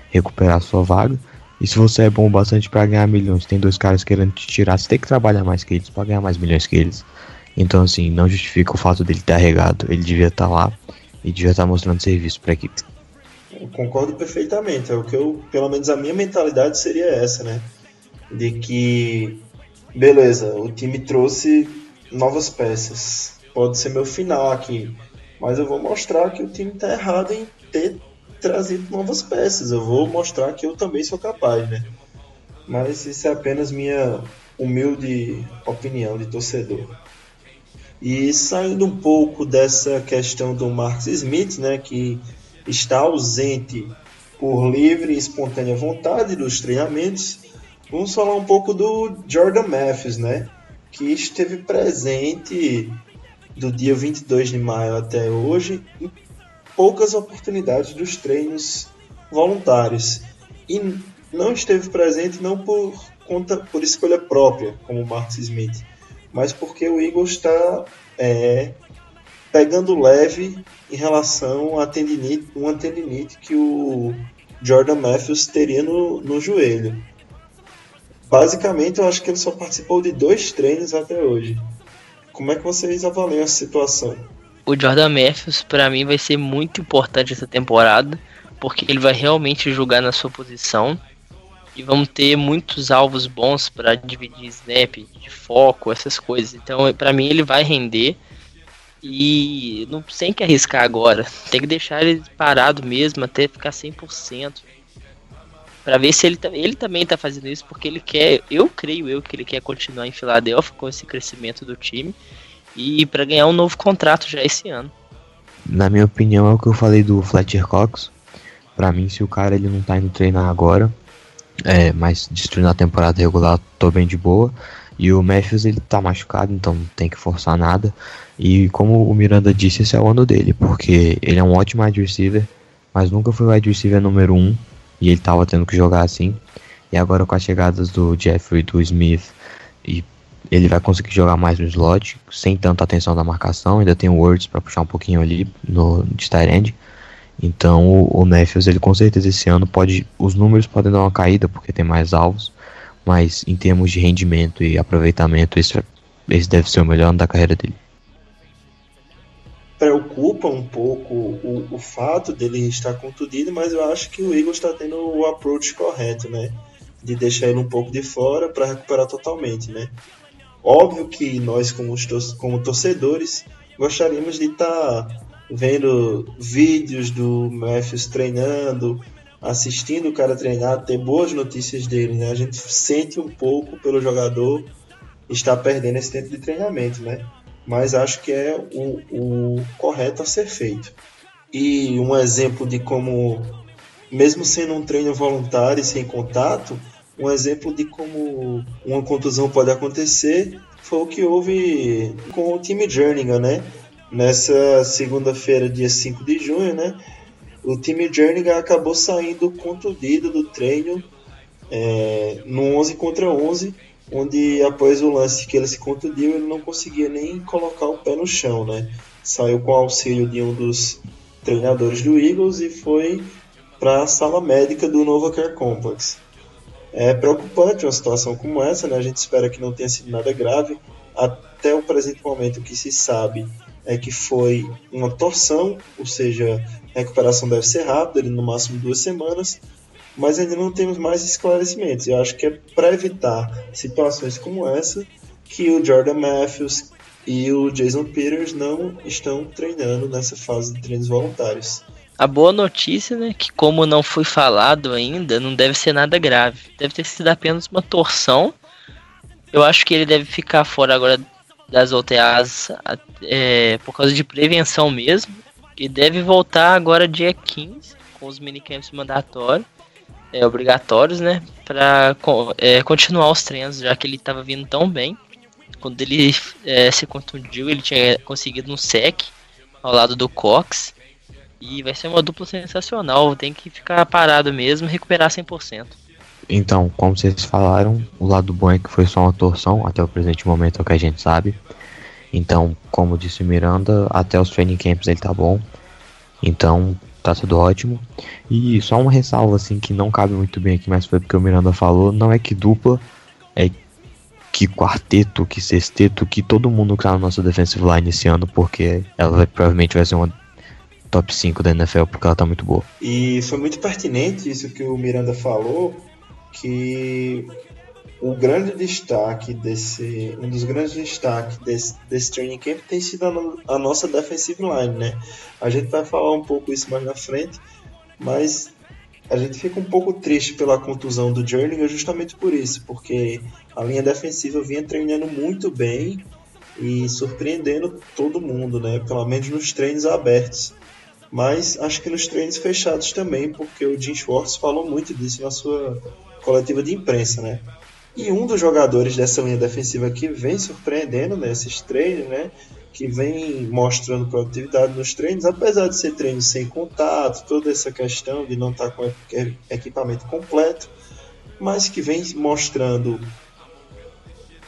recuperar sua vaga. E se você é bom bastante para ganhar milhões, tem dois caras querendo te tirar, você tem que trabalhar mais que eles para ganhar mais milhões que eles. Então, assim, não justifica o fato dele estar regado. Ele devia estar tá lá e devia estar tá mostrando serviço para a equipe. Eu concordo perfeitamente. É o que eu, pelo menos a minha mentalidade seria essa, né? De que beleza, o time trouxe novas peças. Pode ser meu final aqui. Mas eu vou mostrar que o time está errado em ter trazido novas peças. Eu vou mostrar que eu também sou capaz, né? Mas isso é apenas minha humilde opinião de torcedor. E saindo um pouco dessa questão do Marcus Smith, né, que está ausente por livre e espontânea vontade dos treinamentos, Vamos falar um pouco do Jordan Matthews, né? Que esteve presente do dia 22 de maio até hoje em poucas oportunidades dos treinos voluntários. E não esteve presente não por conta por escolha própria, como o Marcus Smith, mas porque o Eagles está é, pegando leve em relação a tendinite, uma tendinite que o Jordan Matthews teria no, no joelho. Basicamente, eu acho que ele só participou de dois treinos até hoje. Como é que vocês avaliam a situação? O Jordan Matthews, para mim, vai ser muito importante essa temporada, porque ele vai realmente jogar na sua posição e vamos ter muitos alvos bons para dividir snap, de foco, essas coisas. Então, para mim, ele vai render e não tem que arriscar agora. Tem que deixar ele parado mesmo até ficar 100% para ver se ele, ele também tá fazendo isso porque ele quer, eu creio eu que ele quer continuar em Filadélfia com esse crescimento do time e para ganhar um novo contrato já esse ano. Na minha opinião é o que eu falei do Fletcher Cox. Para mim, se o cara ele não tá indo treinar agora, é, mas destruindo a temporada regular, tô bem de boa. E o Matthews ele tá machucado, então não tem que forçar nada. E como o Miranda disse, esse é o ano dele, porque ele é um ótimo wide receiver, mas nunca foi wide receiver número 1 um, e ele tava tendo que jogar assim. E agora com as chegadas do Jeffrey do Smith e ele vai conseguir jogar mais no slot, sem tanta atenção da marcação, ainda tem o Words para puxar um pouquinho ali no de end. Então o, o Matthews, ele com certeza esse ano pode. Os números podem dar uma caída porque tem mais alvos, mas em termos de rendimento e aproveitamento, esse, esse deve ser o melhor ano da carreira dele. Preocupa um pouco o, o fato dele estar contundido, mas eu acho que o Eagles está tendo o approach correto, né? De deixar ele um pouco de fora para recuperar totalmente, né? Óbvio que nós, como, como torcedores, gostaríamos de estar tá vendo vídeos do Matthews treinando, assistindo o cara treinar, ter boas notícias dele, né? A gente sente um pouco pelo jogador estar perdendo esse tempo de treinamento, né? Mas acho que é o, o correto a ser feito. E um exemplo de como, mesmo sendo um treino voluntário e sem contato, um exemplo de como uma contusão pode acontecer foi o que houve com o time Jerningham, né? Nessa segunda-feira, dia 5 de junho, né? O time Jerningham acabou saindo contundido do treino é, no 11 contra 11, onde após o lance que ele se contundiu, ele não conseguia nem colocar o pé no chão, né? Saiu com auxílio de um dos treinadores do Eagles e foi para a sala médica do Nova Care Complex. É preocupante uma situação como essa, né? A gente espera que não tenha sido nada grave. Até o presente momento, o que se sabe é que foi uma torção, ou seja, a recuperação deve ser rápida, no máximo duas semanas, mas ainda não temos mais esclarecimentos. Eu acho que é para evitar situações como essa que o Jordan Matthews e o Jason Peters não estão treinando nessa fase de treinos voluntários. A boa notícia, né, que como não foi falado ainda, não deve ser nada grave. Deve ter sido apenas uma torção. Eu acho que ele deve ficar fora agora das OTAs é, por causa de prevenção mesmo. E deve voltar agora dia 15, com os minicamps mandatórios, é, obrigatórios, né? Pra é, continuar os treinos, já que ele estava vindo tão bem. Quando ele é, se contundiu, ele tinha conseguido um sec ao lado do Cox. E vai ser uma dupla sensacional. Tem que ficar parado mesmo recuperar 100%. Então, como vocês falaram, o lado bom é que foi só uma torção, até o presente momento é o que a gente sabe. Então, como disse Miranda, até os training camps ele tá bom. Então, tá tudo ótimo. E só uma ressalva assim que não cabe muito bem aqui, mas foi porque o Miranda falou, não é que dupla, é que quarteto, que sexteto, que todo mundo que tá na nossa defensive line esse ano, porque ela vai, provavelmente vai ser uma top 5 da NFL porque ela tá muito boa. E foi muito pertinente isso que o Miranda falou, que o grande destaque desse, um dos grandes destaques desse, desse training camp tem sido a, a, nossa defensive line, né? A gente vai falar um pouco isso mais na frente, mas a gente fica um pouco triste pela contusão do Jernigan justamente por isso, porque a linha defensiva vinha treinando muito bem e surpreendendo todo mundo, né? Pelo menos nos treinos abertos mas acho que nos treinos fechados também, porque o Jim Schwartz falou muito disso na sua coletiva de imprensa, né? E um dos jogadores dessa linha defensiva que vem surpreendendo nesses treinos, né? Que vem mostrando produtividade nos treinos, apesar de ser treinos sem contato, toda essa questão de não estar com equipamento completo, mas que vem mostrando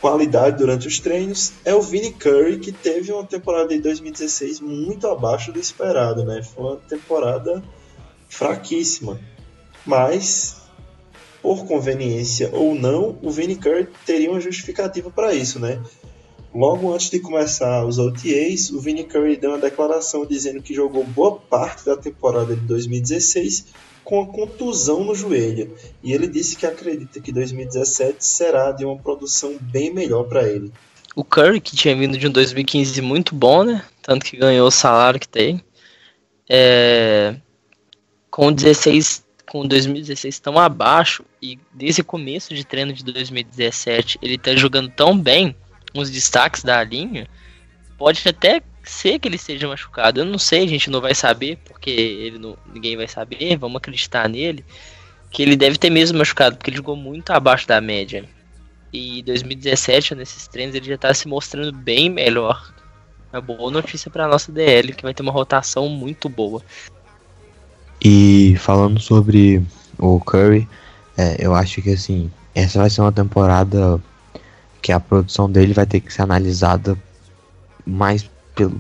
qualidade durante os treinos é o Vini Curry, que teve uma temporada de 2016 muito abaixo do esperado, né? Foi uma temporada fraquíssima. Mas, por conveniência ou não, o Vini Curry teria uma justificativa para isso, né? Logo antes de começar os OTAs, o Vini Curry deu uma declaração dizendo que jogou boa parte da temporada de 2016 com a contusão no joelho, e ele disse que acredita que 2017 será de uma produção bem melhor para ele. O Curry, que tinha vindo de um 2015 muito bom, né? Tanto que ganhou o salário que tem. É... Com 16, com 2016 tão abaixo e desde o começo de treino de 2017 ele tá jogando tão bem, os destaques da linha, pode até ser que ele esteja machucado. Eu não sei, a gente não vai saber, porque ele não, ninguém vai saber, vamos acreditar nele. Que ele deve ter mesmo machucado, porque ele jogou muito abaixo da média. E 2017, nesses treinos, ele já tá se mostrando bem melhor. É boa notícia pra nossa DL, que vai ter uma rotação muito boa. E falando sobre o Curry, é, eu acho que assim, essa vai ser uma temporada que a produção dele vai ter que ser analisada mais pelo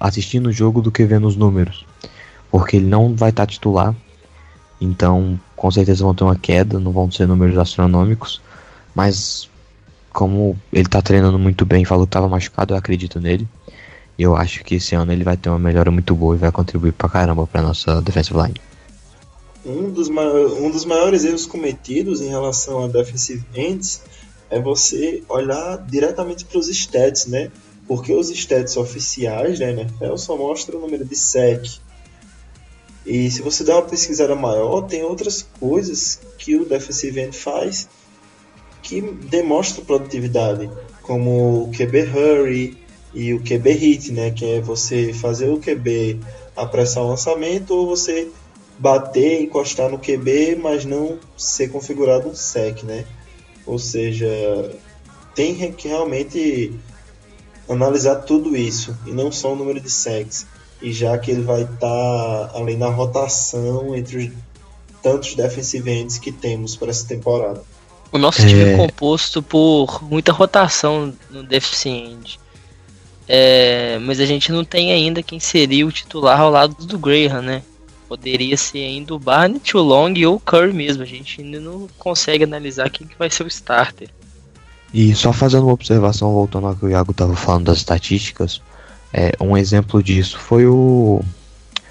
assistindo o jogo do que vendo os números. Porque ele não vai estar titular. Então, com certeza vão ter uma queda, não vão ser números astronômicos. Mas, como ele está treinando muito bem, falou que estava machucado, eu acredito nele. Eu acho que esse ano ele vai ter uma melhora muito boa e vai contribuir pra caramba pra nossa defensive line. Um dos, maiores, um dos maiores erros cometidos em relação a defensive ends é você olhar diretamente para os stats, né? Porque os stats oficiais da NFL só mostram o número de sec. E se você der uma pesquisada maior, tem outras coisas que o defensive end faz que demonstram produtividade, como o QB hurry e o QB hit, né? Que é você fazer o QB apressar o lançamento ou você bater, encostar no QB, mas não ser configurado um sec, né? Ou seja, tem que realmente analisar tudo isso e não só o número de secs. E já que ele vai estar tá, além na rotação entre os tantos defensive ends que temos para essa temporada. O nosso time é composto por muita rotação no deficiente. É, mas a gente não tem ainda quem seria o titular ao lado do Graham, né? Poderia ser ainda o Barnett, o Long ou o Curry mesmo. A gente ainda não consegue analisar quem que vai ser o starter. E só fazendo uma observação, voltando ao que o Iago estava falando das estatísticas, é, um exemplo disso foi o,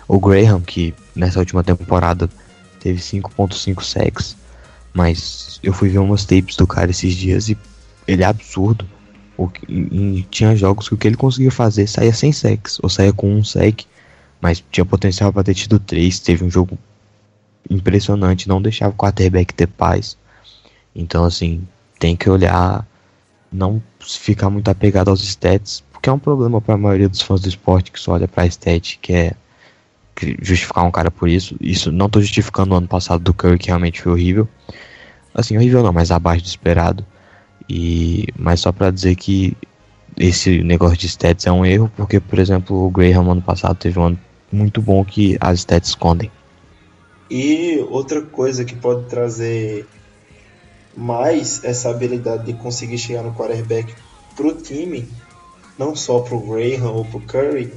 o Graham, que nessa última temporada teve 5.5 sacks, mas eu fui ver umas tapes do cara esses dias e ele é absurdo. E, e tinha jogos que o que ele conseguia fazer saía sem sacks, ou saía com um sack, mas tinha potencial para ter tido três. Teve um jogo impressionante, não deixava o quarterback ter paz. Então, assim, tem que olhar, não ficar muito apegado aos stats, porque é um problema para a maioria dos fãs do esporte que só olha para stat, que é justificar um cara por isso. Isso não tô justificando o ano passado do Curry, que realmente foi horrível. Assim, horrível não, mas abaixo do esperado. E mas só para dizer que esse negócio de stats é um erro, porque por exemplo, o Graham ano passado teve um ano muito bom que as stats escondem. E outra coisa que pode trazer mais essa habilidade de conseguir chegar no quarterback pro time, não só pro Graham ou pro Curry,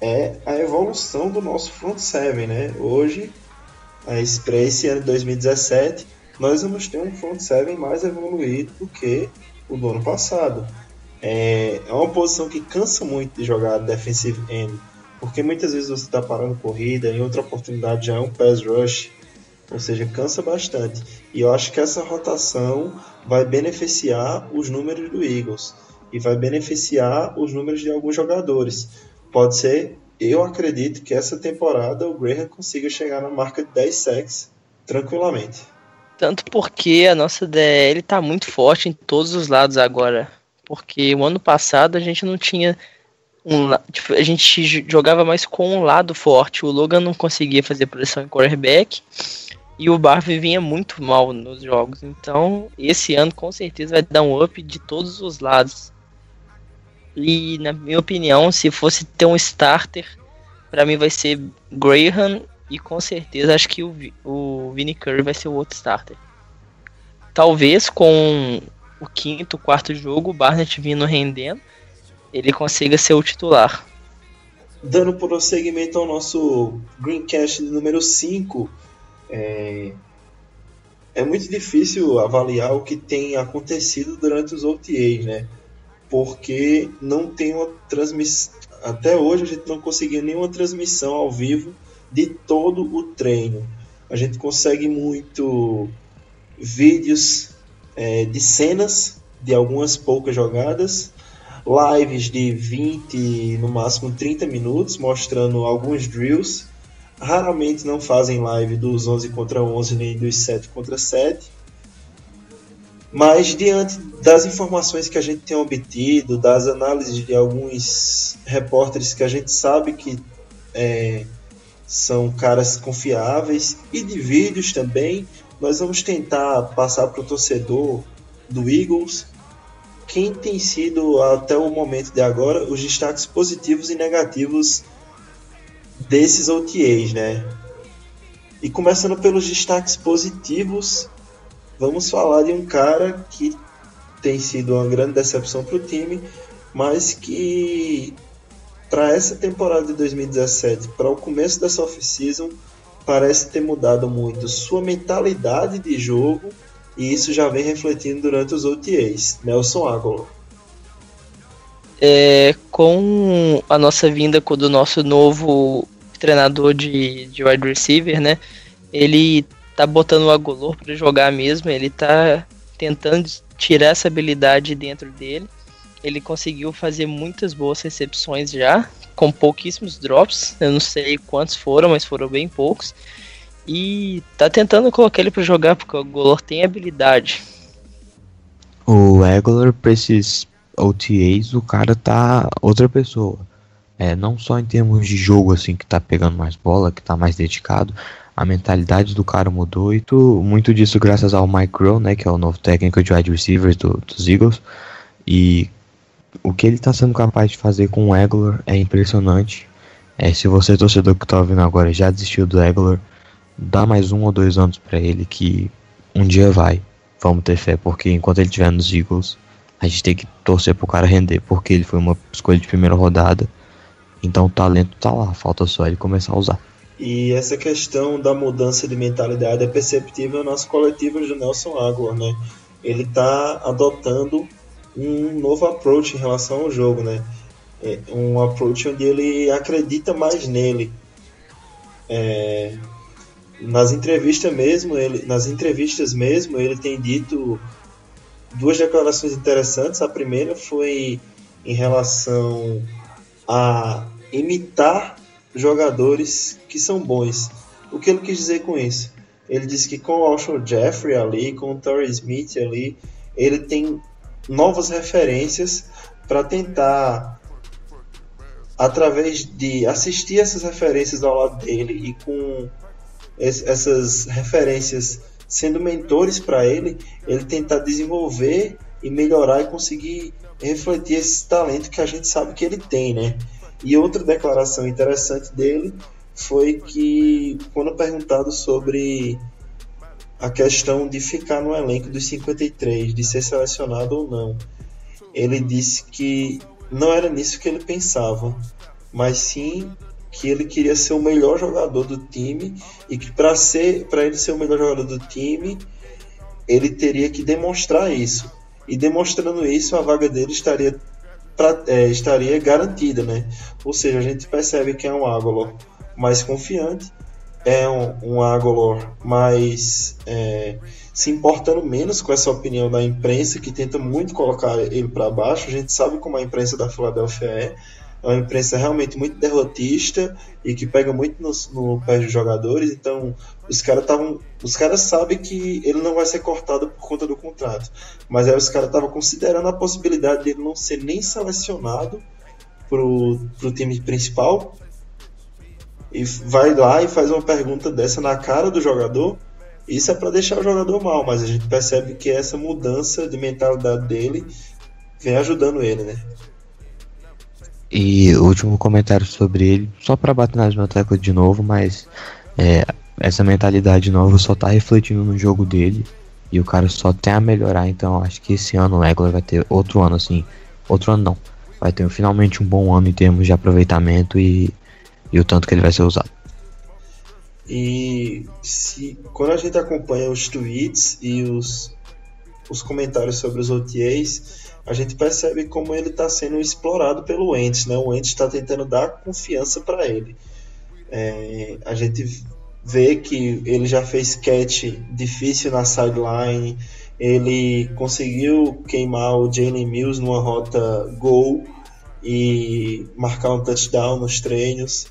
é a evolução do nosso front seven, né? Hoje, para esse ano de 2017, nós vamos ter um front seven mais evoluído do que o do ano passado. É, é uma posição que cansa muito de jogar defensive end, porque muitas vezes você está parando corrida, em outra oportunidade já é um pass rush, ou seja, cansa bastante. E eu acho que essa rotação vai beneficiar os números do Eagles e vai beneficiar os números de alguns jogadores. Pode ser, eu acredito que essa temporada o Graham consiga chegar na marca de 10 sacks tranquilamente. Tanto porque a nossa DL está muito forte em todos os lados agora. Porque o ano passado a gente não tinha um tipo, a gente jogava mais com um lado forte. O Logan não conseguia fazer pressão em quarterback e o Barve vinha muito mal nos jogos. Então, esse ano com certeza vai dar um up de todos os lados. E na minha opinião, se fosse ter um starter, para mim vai ser Graham e com certeza acho que o, o Vinny Curry vai ser o outro starter. Talvez com o quinto, quarto jogo, o Barnett vindo rendendo, ele consiga ser o titular. Dando prosseguimento ao nosso Greencast número 5, é, é muito difícil avaliar o que tem acontecido durante os OTAs, né? Porque não tem uma transmissão. Até hoje a gente não conseguiu nenhuma transmissão ao vivo de todo o treino. A gente consegue muito vídeos é, de cenas de algumas poucas jogadas, lives de 20, no máximo 30 minutos, mostrando alguns drills raramente não fazem live dos 11 contra 11 nem dos 7 contra 7. Mas diante das informações que a gente tem obtido, das análises de alguns repórteres que a gente sabe que é, são caras confiáveis e de vídeos também, nós vamos tentar passar para o torcedor do Eagles, quem tem sido até o momento de agora os destaques positivos e negativos desses OTAs, né? E começando pelos destaques positivos, vamos falar de um cara que tem sido uma grande decepção para o time, mas que para essa temporada de 2017, para o começo dessa off-season, parece ter mudado muito sua mentalidade de jogo e isso já vem refletindo durante os OTAs. Nelson Aguilar. É, com a nossa vinda do nosso novo treinador de, de wide receiver, né? Ele tá botando o Agolor para jogar mesmo, ele tá tentando tirar essa habilidade dentro dele. Ele conseguiu fazer muitas boas recepções já, com pouquíssimos drops. Eu não sei quantos foram, mas foram bem poucos. E tá tentando colocar ele para jogar porque o Agolor tem habilidade. O Aguilar pra esses OTAs, o cara tá outra pessoa. É, não só em termos de jogo, assim, que tá pegando mais bola, que tá mais dedicado, a mentalidade do cara mudou e tu, muito disso graças ao Mike Crow, né, que é o novo técnico de wide receivers do, dos Eagles. E o que ele tá sendo capaz de fazer com o Aguilar é impressionante. É, se você torcedor que tá ouvindo agora já desistiu do Aguilar, dá mais um ou dois anos para ele que um dia vai. Vamos ter fé, porque enquanto ele estiver nos Eagles, a gente tem que torcer pro cara render, porque ele foi uma escolha de primeira rodada então o talento tá lá, falta só ele começar a usar. E essa questão da mudança de mentalidade é perceptível nas coletivas do Nelson Aguilar, né? Ele tá adotando um novo approach em relação ao jogo, né? É um approach onde ele acredita mais nele. É, nas entrevistas mesmo, ele, nas entrevistas mesmo, ele tem dito duas declarações interessantes. A primeira foi em relação a imitar jogadores que são bons. O que ele quis dizer com isso? Ele disse que com o Alshon Jeffrey ali, com o Torrey Smith ali, ele tem novas referências para tentar, através de assistir essas referências ao lado dele e com essas referências sendo mentores para ele, ele tentar desenvolver e melhorar e conseguir refletir esse talento que a gente sabe que ele tem, né? E outra declaração interessante dele foi que, quando perguntado sobre a questão de ficar no elenco dos 53, de ser selecionado ou não, ele disse que não era nisso que ele pensava, mas sim que ele queria ser o melhor jogador do time e que para ser para ele ser o melhor jogador do time ele teria que demonstrar isso. E demonstrando isso, a vaga dele estaria, pra, é, estaria garantida, né? Ou seja, a gente percebe que é um Agolor mais confiante, é um, um Agolor mais é, se importando menos com essa opinião da imprensa que tenta muito colocar ele para baixo. A gente sabe como a imprensa da Filadélfia é, é uma imprensa realmente muito derrotista e que pega muito no, no pé dos jogadores. Então, os caras estavam. Os caras sabem que ele não vai ser cortado por conta do contrato. Mas aí os caras estavam considerando a possibilidade de ele não ser nem selecionado pro, pro time principal. E vai lá e faz uma pergunta dessa na cara do jogador. Isso é para deixar o jogador mal, mas a gente percebe que essa mudança de mentalidade dele vem ajudando ele, né? E último comentário sobre ele, só para bater nas minhas teclas de novo, mas é, essa mentalidade nova só tá refletindo no jogo dele e o cara só tem a melhorar, então acho que esse ano o Eggler vai ter outro ano assim, outro ano não, vai ter finalmente um bom ano em termos de aproveitamento e, e o tanto que ele vai ser usado. E se, quando a gente acompanha os tweets e os, os comentários sobre os OTAs, a gente percebe como ele está sendo explorado pelo Ents, né? O Ents está tentando dar confiança para ele. É, a gente vê que ele já fez catch difícil na sideline, ele conseguiu queimar o Jalen Mills numa rota gol e marcar um touchdown nos treinos.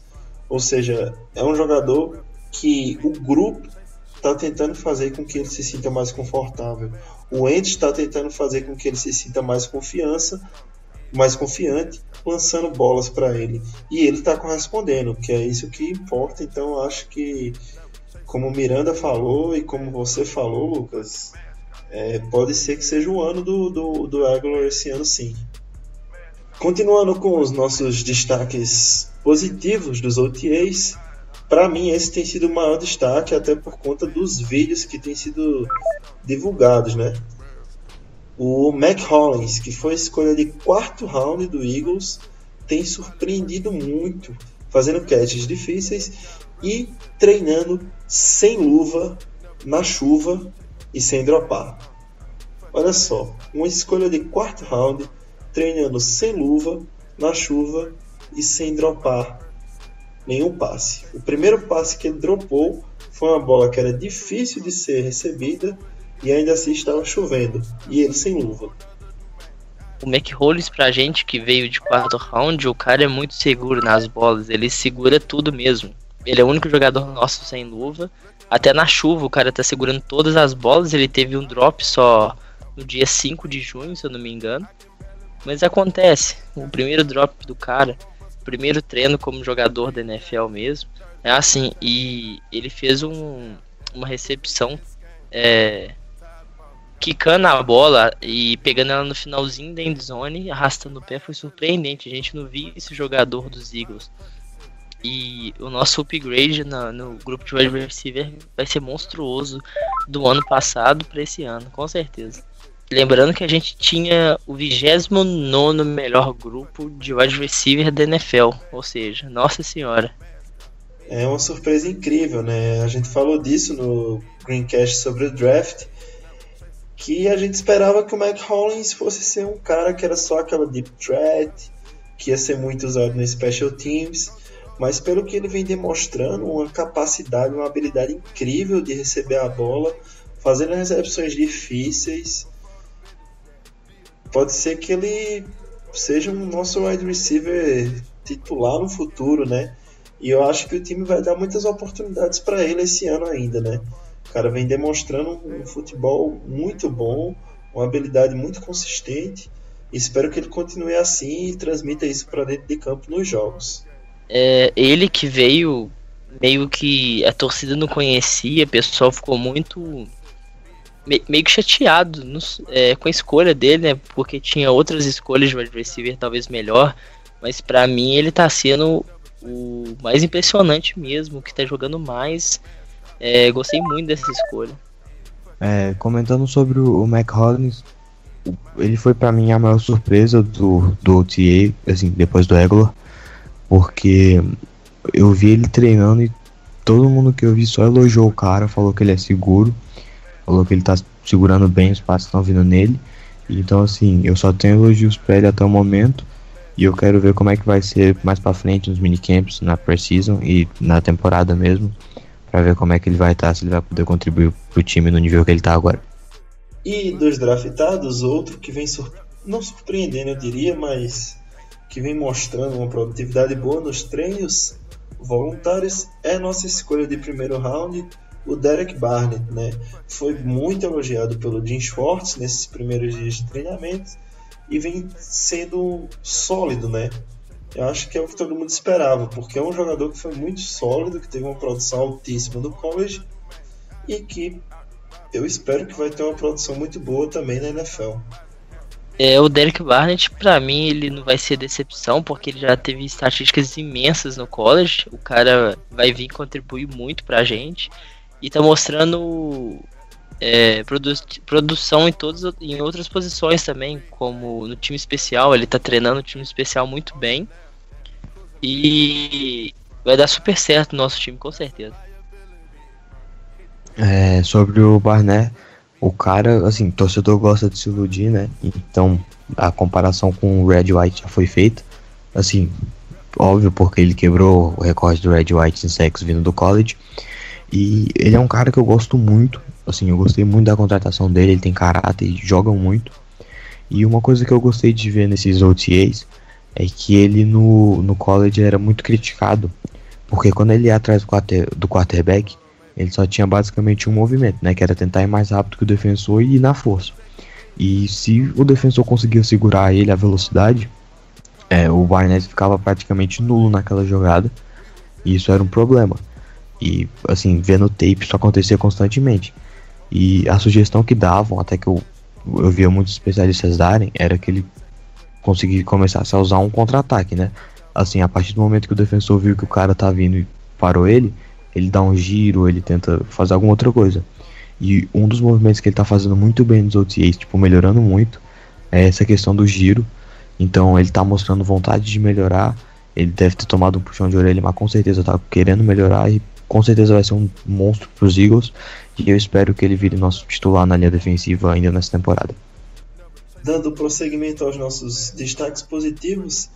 Ou seja, é um jogador que o grupo está tentando fazer com que ele se sinta mais confortável. O Ente está tentando fazer com que ele se sinta mais confiança, mais confiante, lançando bolas para ele. E ele está correspondendo, que é isso que importa. Então acho que, como Miranda falou e como você falou, Lucas, É, pode ser que seja o ano do, do, do Aguilar esse ano, sim. Continuando com os nossos destaques positivos dos OTAs, para mim esse tem sido o maior destaque, até por conta dos vídeos que têm sido divulgados, né? O Mac Hollins, que foi escolha de quarto round do Eagles, tem surpreendido muito, fazendo catches difíceis e treinando sem luva, na chuva e sem dropar. Olha só, uma escolha de quarto round, treinando sem luva, na chuva e sem dropar nenhum passe. O primeiro passe que ele dropou foi uma bola que era difícil de ser recebida e ainda assim estava chovendo, e ele sem luva. O McHollis pra gente que veio de quarto round, o cara é muito seguro nas bolas, ele segura tudo mesmo. Ele é o único jogador nosso sem luva. Até na chuva o cara tá segurando todas as bolas, ele teve um drop só no dia 5 de junho, se eu não me engano. Mas acontece, o primeiro drop do cara, primeiro treino como jogador da NFL mesmo, é assim, e ele fez um, uma recepção é, quicando a bola e pegando ela no finalzinho da endzone, arrastando o pé, foi surpreendente. A gente não viu esse jogador dos Eagles. E o nosso upgrade na, no grupo de wide receiver vai ser monstruoso do ano passado para esse ano, com certeza. Lembrando que a gente tinha o 29 melhor grupo de wide receiver da NFL, ou seja, nossa senhora. É uma surpresa incrível, né? A gente falou disso no Greencast sobre o draft que a gente esperava que o Mac Hollins fosse ser um cara que era só aquela deep threat, que ia ser muito usado no special teams, mas pelo que ele vem demonstrando, uma capacidade, uma habilidade incrível de receber a bola, fazendo recepções difíceis. Pode ser que ele seja um nosso wide receiver titular no futuro, né? E eu acho que o time vai dar muitas oportunidades para ele esse ano ainda, né? O cara vem demonstrando um futebol muito bom, uma habilidade muito consistente. Espero que ele continue assim e transmita isso para dentro de campo nos jogos. É, ele que veio meio que a torcida não conhecia, o pessoal ficou muito meio que chateado no, é, com a escolha dele, né? Porque tinha outras escolhas de wide receiver talvez melhor, mas para mim ele tá sendo o mais impressionante mesmo, que tá jogando mais é, gostei muito dessa escolha. É, comentando sobre o, Mac Hollins, ele foi para mim a maior surpresa do, do OTA, assim, depois do Egolor, porque eu vi ele treinando e todo mundo que eu vi só elogiou o cara, falou que ele é seguro, falou que ele tá segurando bem os passos que estão vindo nele. Então, assim, eu só tenho elogios pra ele até o momento. E eu quero ver como é que vai ser mais pra frente nos minicamps, na pre-season e na temporada mesmo para ver como é que ele vai estar, tá, se ele vai poder contribuir pro time no nível que ele tá agora. E dos draftados, outro que vem não surpreendendo, eu diria, mas que vem mostrando uma produtividade boa nos treinos voluntários é nossa escolha de primeiro round, o Derek Barnett, né? Foi muito elogiado pelo Jim Schwartz nesses primeiros dias de treinamento e vem sendo sólido, né? eu acho que é o que todo mundo esperava, porque é um jogador que foi muito sólido, que teve uma produção altíssima no college e que eu espero que vai ter uma produção muito boa também na NFL. É, o Derek Barnett, para mim, ele não vai ser decepção, porque ele já teve estatísticas imensas no college. O cara vai vir contribuir muito pra gente. E tá mostrando é, produ produção em, todos, em outras posições também, como no time especial. Ele tá treinando o time especial muito bem. E vai dar super certo o nosso time, com certeza. É, sobre o Barné, o cara, assim, torcedor gosta de se iludir, né? Então a comparação com o Red White já foi feita. Assim, óbvio, porque ele quebrou o recorde do Red White em sexo vindo do college. E ele é um cara que eu gosto muito. Assim, eu gostei muito da contratação dele, ele tem caráter joga muito. E uma coisa que eu gostei de ver nesses OTAs é que ele no, no college era muito criticado, porque quando ele ia atrás do, quarter, do quarterback, ele só tinha basicamente um movimento, né, que era tentar ir mais rápido que o defensor e ir na força. E se o defensor conseguia segurar ele a velocidade, é, o Barnett ficava praticamente nulo naquela jogada, e isso era um problema. E assim, vendo tape isso acontecia constantemente. E a sugestão que davam, até que eu, eu via muitos especialistas darem, era que ele conseguisse começar a usar um contra-ataque, né? Assim, a partir do momento que o defensor viu que o cara tá vindo e parou ele, ele dá um giro, ele tenta fazer alguma outra coisa. E um dos movimentos que ele tá fazendo muito bem nos OTAs, tipo, melhorando muito, é essa questão do giro. Então ele tá mostrando vontade de melhorar. Ele deve ter tomado um puxão de orelha, mas com certeza tá querendo melhorar e com certeza vai ser um monstro pros Eagles. E eu espero que ele vire nosso titular na linha defensiva ainda nessa temporada. Dando prosseguimento aos nossos destaques positivos,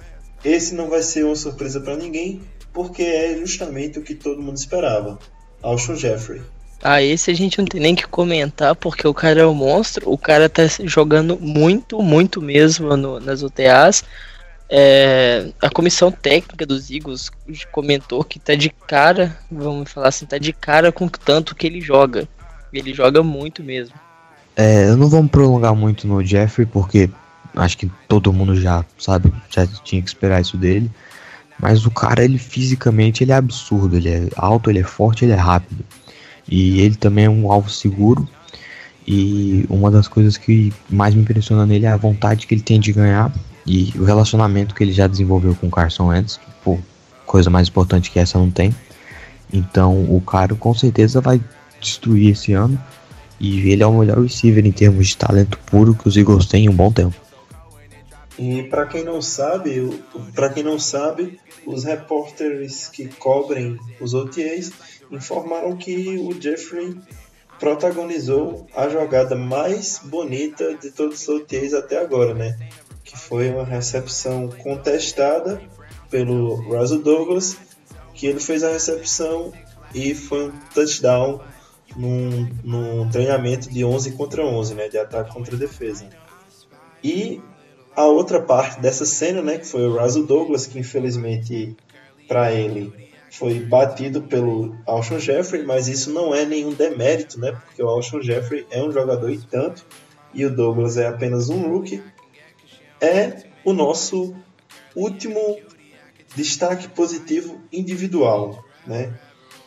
esse não vai ser uma surpresa para ninguém, porque é justamente o que todo mundo esperava. Alshon Jeffrey. Ah, esse a gente não tem nem que comentar, porque o cara é um monstro, o cara tá jogando muito, muito mesmo no, nas UTAs. É, a comissão técnica dos Eagles comentou que tá de cara, vamos falar assim, tá de cara com tanto que ele joga. Ele joga muito mesmo. É, eu não me prolongar muito no Jeffrey, porque acho que todo mundo já sabe, já tinha que esperar isso dele. Mas o cara, ele fisicamente, ele é absurdo. Ele é alto, ele é forte, ele é rápido. E ele também é um alvo seguro. E uma das coisas que mais me impressiona nele é a vontade que ele tem de ganhar e o relacionamento que ele já desenvolveu com o Carson Wentz. Pô, coisa mais importante que essa não tem. Então o cara com certeza vai destruir esse ano. E ele é o melhor receiver em termos de talento puro que os Eagles têm em um bom tempo. E para quem não sabe, para quem não sabe, os repórteres que cobrem os OTAs informaram que o Jeffrey protagonizou a jogada mais bonita de todos os OTAs até agora, né? Que foi uma recepção contestada pelo Russell Douglas, que ele fez a recepção e foi um touchdown num, num treinamento de 11 contra 11, né? De ataque contra defesa. E a outra parte dessa cena, né, que foi o Russell Douglas, que infelizmente para ele foi batido pelo Alshon Jeffrey, mas isso não é nenhum demérito, né, porque o Alshon Jeffrey é um jogador e tanto, e o Douglas é apenas um rookie, é o nosso último destaque positivo individual, né,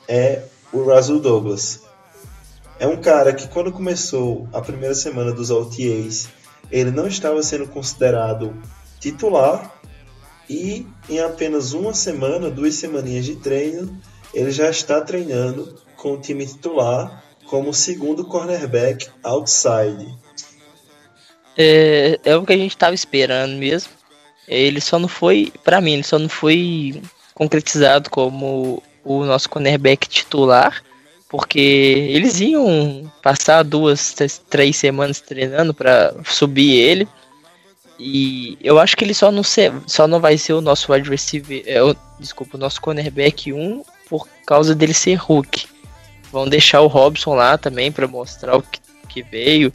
é o Russell Douglas. É um cara que quando começou a primeira semana dos OTAs ele não estava sendo considerado titular e em apenas uma semana, duas semaninhas de treino, ele já está treinando com o time titular como segundo cornerback outside. É, é o que a gente estava esperando mesmo. Ele só não foi, para mim, ele só não foi concretizado como o nosso cornerback titular porque eles iam passar duas, três semanas treinando para subir ele. E eu acho que ele só não, ser, só não vai ser o nosso wide receiver, é, o, desculpa, o nosso cornerback 1 por causa dele ser Hulk. Vão deixar o Robson lá também para mostrar o que, que, veio.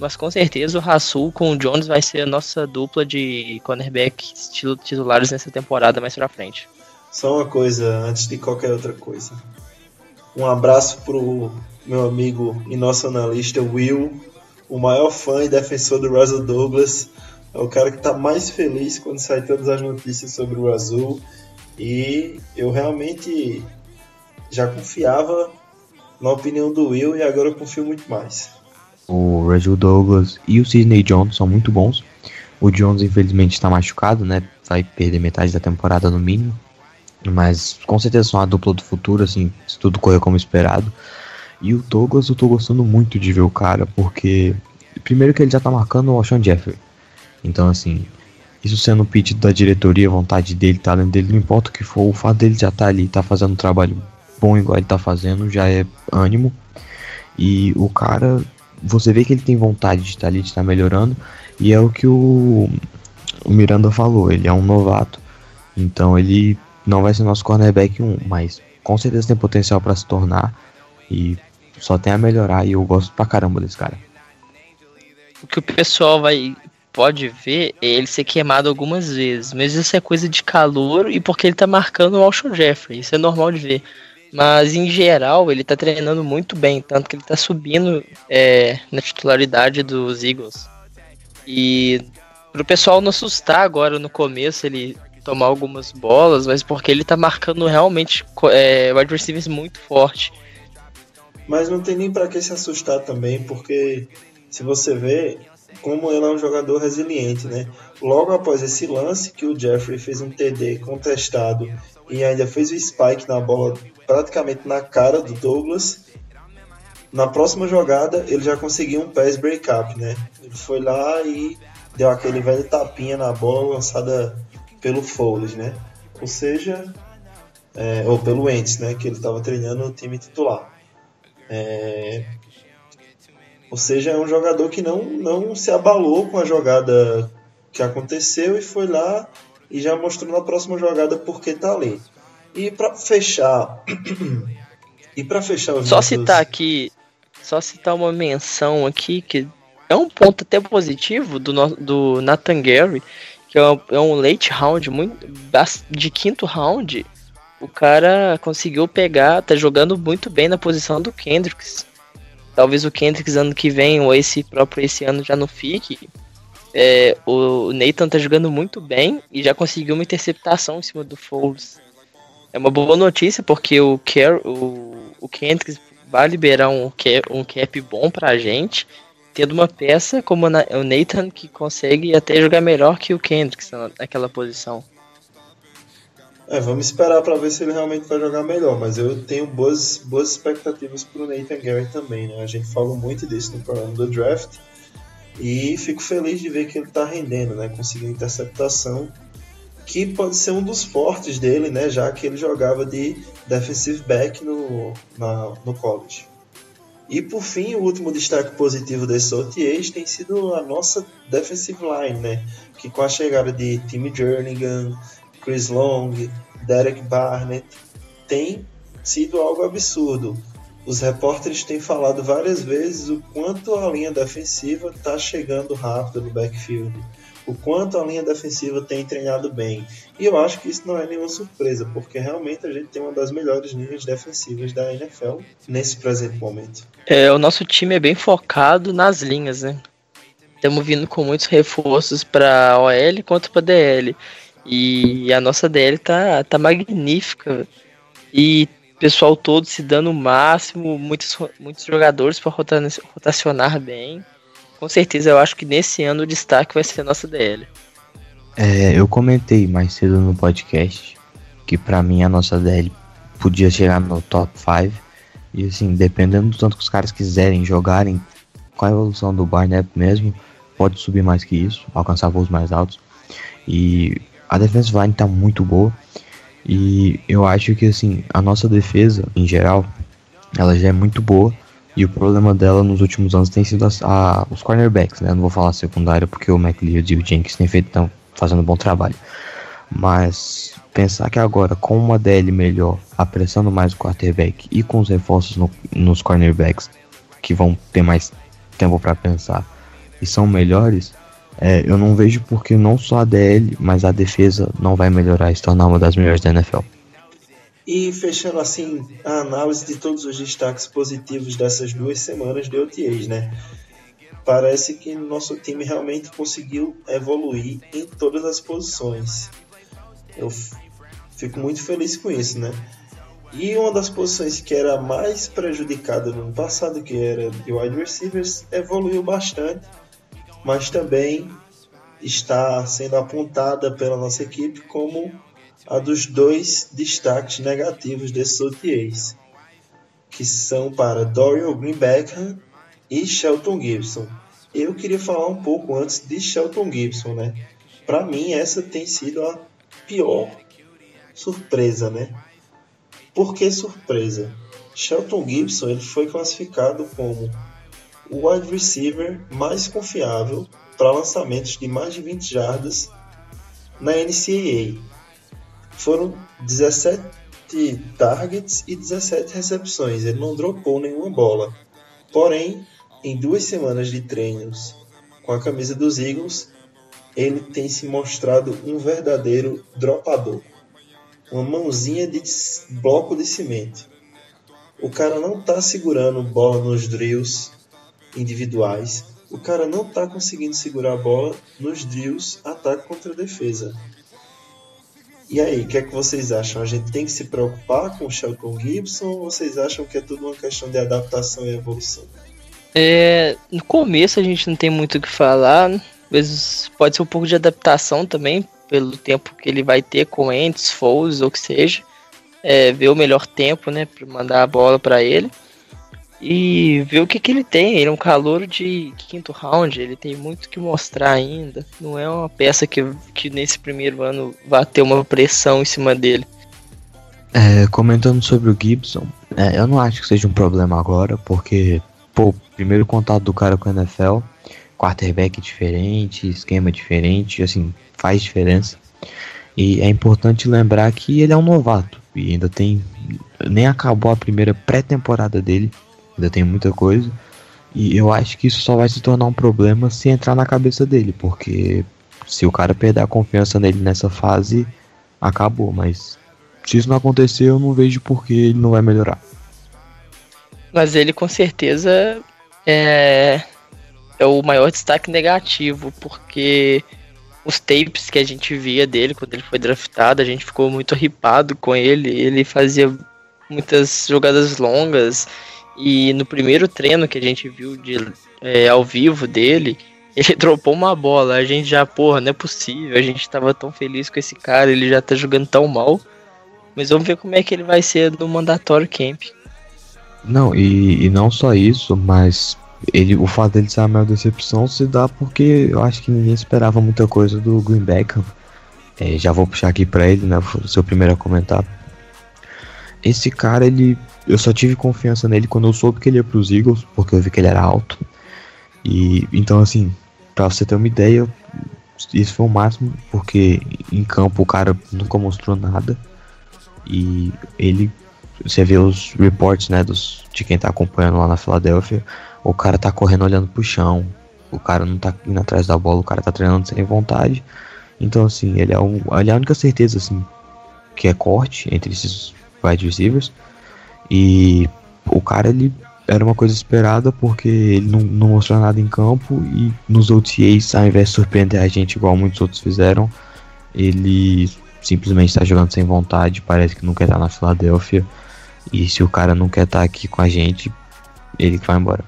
Mas com certeza o Rasul com o Jones vai ser a nossa dupla de cornerback titulares nessa temporada mais pra frente. Só uma coisa antes de qualquer outra coisa. Um abraço pro meu amigo e nosso analista Will, o maior fã e defensor do Russell Douglas. É o cara que está mais feliz quando sai todas as notícias sobre o Azul. E eu realmente já confiava na opinião do Will e agora eu confio muito mais. O Russell Douglas e o Sidney Jones são muito bons. O Jones infelizmente está machucado, né? Vai perder metade da temporada no mínimo. Mas com certeza são a dupla do futuro, assim, se tudo correr como esperado. E o Douglas, eu tô gostando muito de ver o cara, porque primeiro que ele já tá marcando o Alshon Jeffrey. Então, assim, isso sendo o pedido da diretoria, vontade dele, talento dele, não importa o que for, o fato dele já tá ali, tá fazendo um trabalho bom igual ele tá fazendo, já é ânimo. E o cara, você vê que ele tem vontade de estar ali, de estar melhorando, e é o que o, o Miranda falou, ele é um novato, então ele não vai ser nosso cornerback 1, mas com certeza tem potencial para se tornar e só tem a melhorar e eu gosto pra caramba desse cara. O que o pessoal vai pode ver é ele ser queimado algumas vezes, mas isso é coisa de calor e porque ele tá marcando o Alshon Jeffrey, isso é normal de ver. Mas em geral ele tá treinando muito bem, tanto que ele tá subindo é, na titularidade dos Eagles. E pro pessoal não assustar agora no começo, ele tomar algumas bolas, mas porque ele tá marcando realmente é, wide receivers muito forte. Mas não tem nem para que se assustar também, porque se você vê como ele é um jogador resiliente, né? Logo após esse lance que o Jeffrey fez um TD contestado e ainda fez o spike na bola praticamente na cara do Douglas, na próxima jogada ele já conseguiu um pass breakup, né? Ele foi lá e deu aquele velho tapinha na bola lançada pelo Foles, né? Ou seja, é, ou pelo Ents, né? Que ele estava treinando no time titular. É, ou seja, é um jogador que não, não se abalou com a jogada que aconteceu e foi lá e já mostrou na próxima jogada porque tá ali. E para fechar, e para fechar Só citar aqui, só citar uma menção aqui que é um ponto até positivo do, do Nathan Gary, que é um, é late round muito de quinto round. O cara conseguiu pegar, tá jogando muito bem na posição do Kendricks. Talvez o Kendricks ano que vem, ou esse próprio esse ano já não fique. É, o Nathan tá jogando muito bem e já conseguiu uma interceptação em cima do Foles. É uma boa notícia porque o, Car o, o Kendricks vai liberar um cap, um cap bom pra gente, tendo uma peça como o Nathan que consegue até jogar melhor que o Kendricks na- naquela posição. É, vamos esperar para ver se ele realmente vai jogar melhor, mas eu tenho boas, boas expectativas pro Nathan Gary também, né? A gente falou muito disso no programa do draft e fico feliz de ver que ele tá rendendo, né? Conseguiu interceptação, que pode ser um dos fortes dele, né? Já que ele jogava de defensive back no, na, no college. E por fim, o último destaque positivo desses OTAs tem sido a nossa defensive line, né? Que com a chegada de Tim Jernigan, Chris Long, Derek Barnett, tem sido algo absurdo. Os repórteres têm falado várias vezes o quanto a linha defensiva está chegando rápido no backfield, o quanto a linha defensiva tem treinado bem. E eu acho que isso não é nenhuma surpresa, porque realmente a gente tem uma das melhores linhas defensivas da NFL nesse presente momento. É, o nosso time é bem focado nas linhas, né? Estamos vindo com muitos reforços para OL quanto para DL. E a nossa DL tá, tá magnífica. E pessoal todo se dando o máximo, muitos, muitos jogadores para rotacionar bem. Com certeza eu acho que nesse ano o destaque vai ser a nossa DL. É, eu comentei mais cedo no podcast que pra mim a nossa DL podia chegar no top 5. E assim, dependendo do tanto que os caras quiserem jogarem com a evolução do Barnett mesmo, pode subir mais que isso, alcançar voos mais altos. E a defensive line tá muito boa. E eu acho que assim, a nossa defesa, em geral, ela já é muito boa. E o problema dela nos últimos anos tem sido a- os cornerbacks, né? Não vou falar secundária porque o McLeod e o Jenkins têm feito tão fazendo um bom trabalho. Mas pensar que agora com uma DL melhor, apressando mais o quarterback e com os reforços no- nos cornerbacks que vão ter mais tempo para pensar e são melhores, é, eu não vejo porque não só a DL, mas a defesa não vai melhorar e se tornar uma das melhores da NFL. E fechando assim a análise de todos os destaques positivos dessas duas semanas de OTAs, né? Parece que nosso time realmente conseguiu evoluir em todas as posições. Eu fico muito feliz com isso, né? E uma das posições que era mais prejudicada no ano passado, que era de wide receivers, evoluiu bastante, mas também está sendo apontada pela nossa equipe como a dos dois destaques negativos desses OTAs, que são para Dorian Greenbackham e Shelton Gibson. Eu queria falar um pouco antes de Shelton Gibson, né? Para mim essa tem sido a pior surpresa, né? Por que surpresa? Shelton Gibson ele foi classificado como o wide receiver mais confiável para lançamentos de mais de 20 jardas na NCAA. Foram 17 targets e 17 recepções. Ele não dropou nenhuma bola. Porém, em duas semanas de treinos com a camisa dos Eagles, ele tem se mostrado um verdadeiro dropador. Uma mãozinha de bloco de cimento. O cara não está segurando bola nos drills individuais. O cara não está conseguindo segurar a bola nos drills ataque contra defesa. E aí, o que é que vocês acham? A gente tem que se preocupar com o Shelton Gibson ou vocês acham que é tudo uma questão de adaptação e evolução? É, no começo a gente não tem muito o que falar, vezes pode ser um pouco de adaptação também, pelo tempo que ele vai ter com Ents, Foles ou que seja. É, ver o melhor tempo, né, para mandar a bola para ele. E ver o que, que ele tem. Ele é um calor de quinto round, ele tem muito que mostrar ainda. Não é uma peça que, que nesse primeiro ano vai ter uma pressão em cima dele. É, comentando sobre o Gibson, é, eu não acho que seja um problema agora, porque, pô, primeiro contato do cara com a NFL, quarterback diferente, esquema diferente, assim, faz diferença. E é importante lembrar que ele é um novato e ainda tem. Nem acabou a primeira pré-temporada dele, ainda tem muita coisa. E eu acho que isso só vai se tornar um problema se entrar na cabeça dele, porque se o cara perder a confiança nele nessa fase, acabou. Mas se isso não acontecer, eu não vejo por que ele não vai melhorar. Mas ele com certeza é, é o maior destaque negativo, porque os tapes que a gente via dele quando ele foi draftado, a gente ficou muito ripado com ele. Ele fazia muitas jogadas longas e no primeiro treino que a gente viu de, é, ao vivo dele, ele dropou uma bola. A gente já, porra, não é possível. A gente tava tão feliz com esse cara, ele já tá jogando tão mal. Mas vamos ver como é que ele vai ser no mandatório camp. Não, e, e não só isso, mas ele, o fato dele ser a maior decepção se dá porque eu acho que ninguém esperava muita coisa do Greenback. É, já vou puxar aqui pra ele, né? Seu primeiro a comentar. Esse cara, ele. Eu só tive confiança nele quando eu soube que ele ia pros Eagles, porque eu vi que ele era alto. E então assim, pra você ter uma ideia, isso foi o máximo, porque em campo o cara nunca mostrou nada. E ele. Você vê os reports, né, dos, de quem tá acompanhando lá na Filadélfia o cara tá correndo olhando pro chão, o cara não tá indo atrás da bola, o cara tá treinando sem vontade. Então, assim, ele é, um, ele é a única certeza, assim, que é corte entre esses wide receivers. E o cara, ele era uma coisa esperada porque ele não, não mostrou nada em campo e nos OTAs, ao invés de surpreender a gente igual muitos outros fizeram, ele simplesmente está jogando sem vontade, parece que não quer estar na Filadélfia. E se o cara não quer estar aqui com a gente, ele vai embora.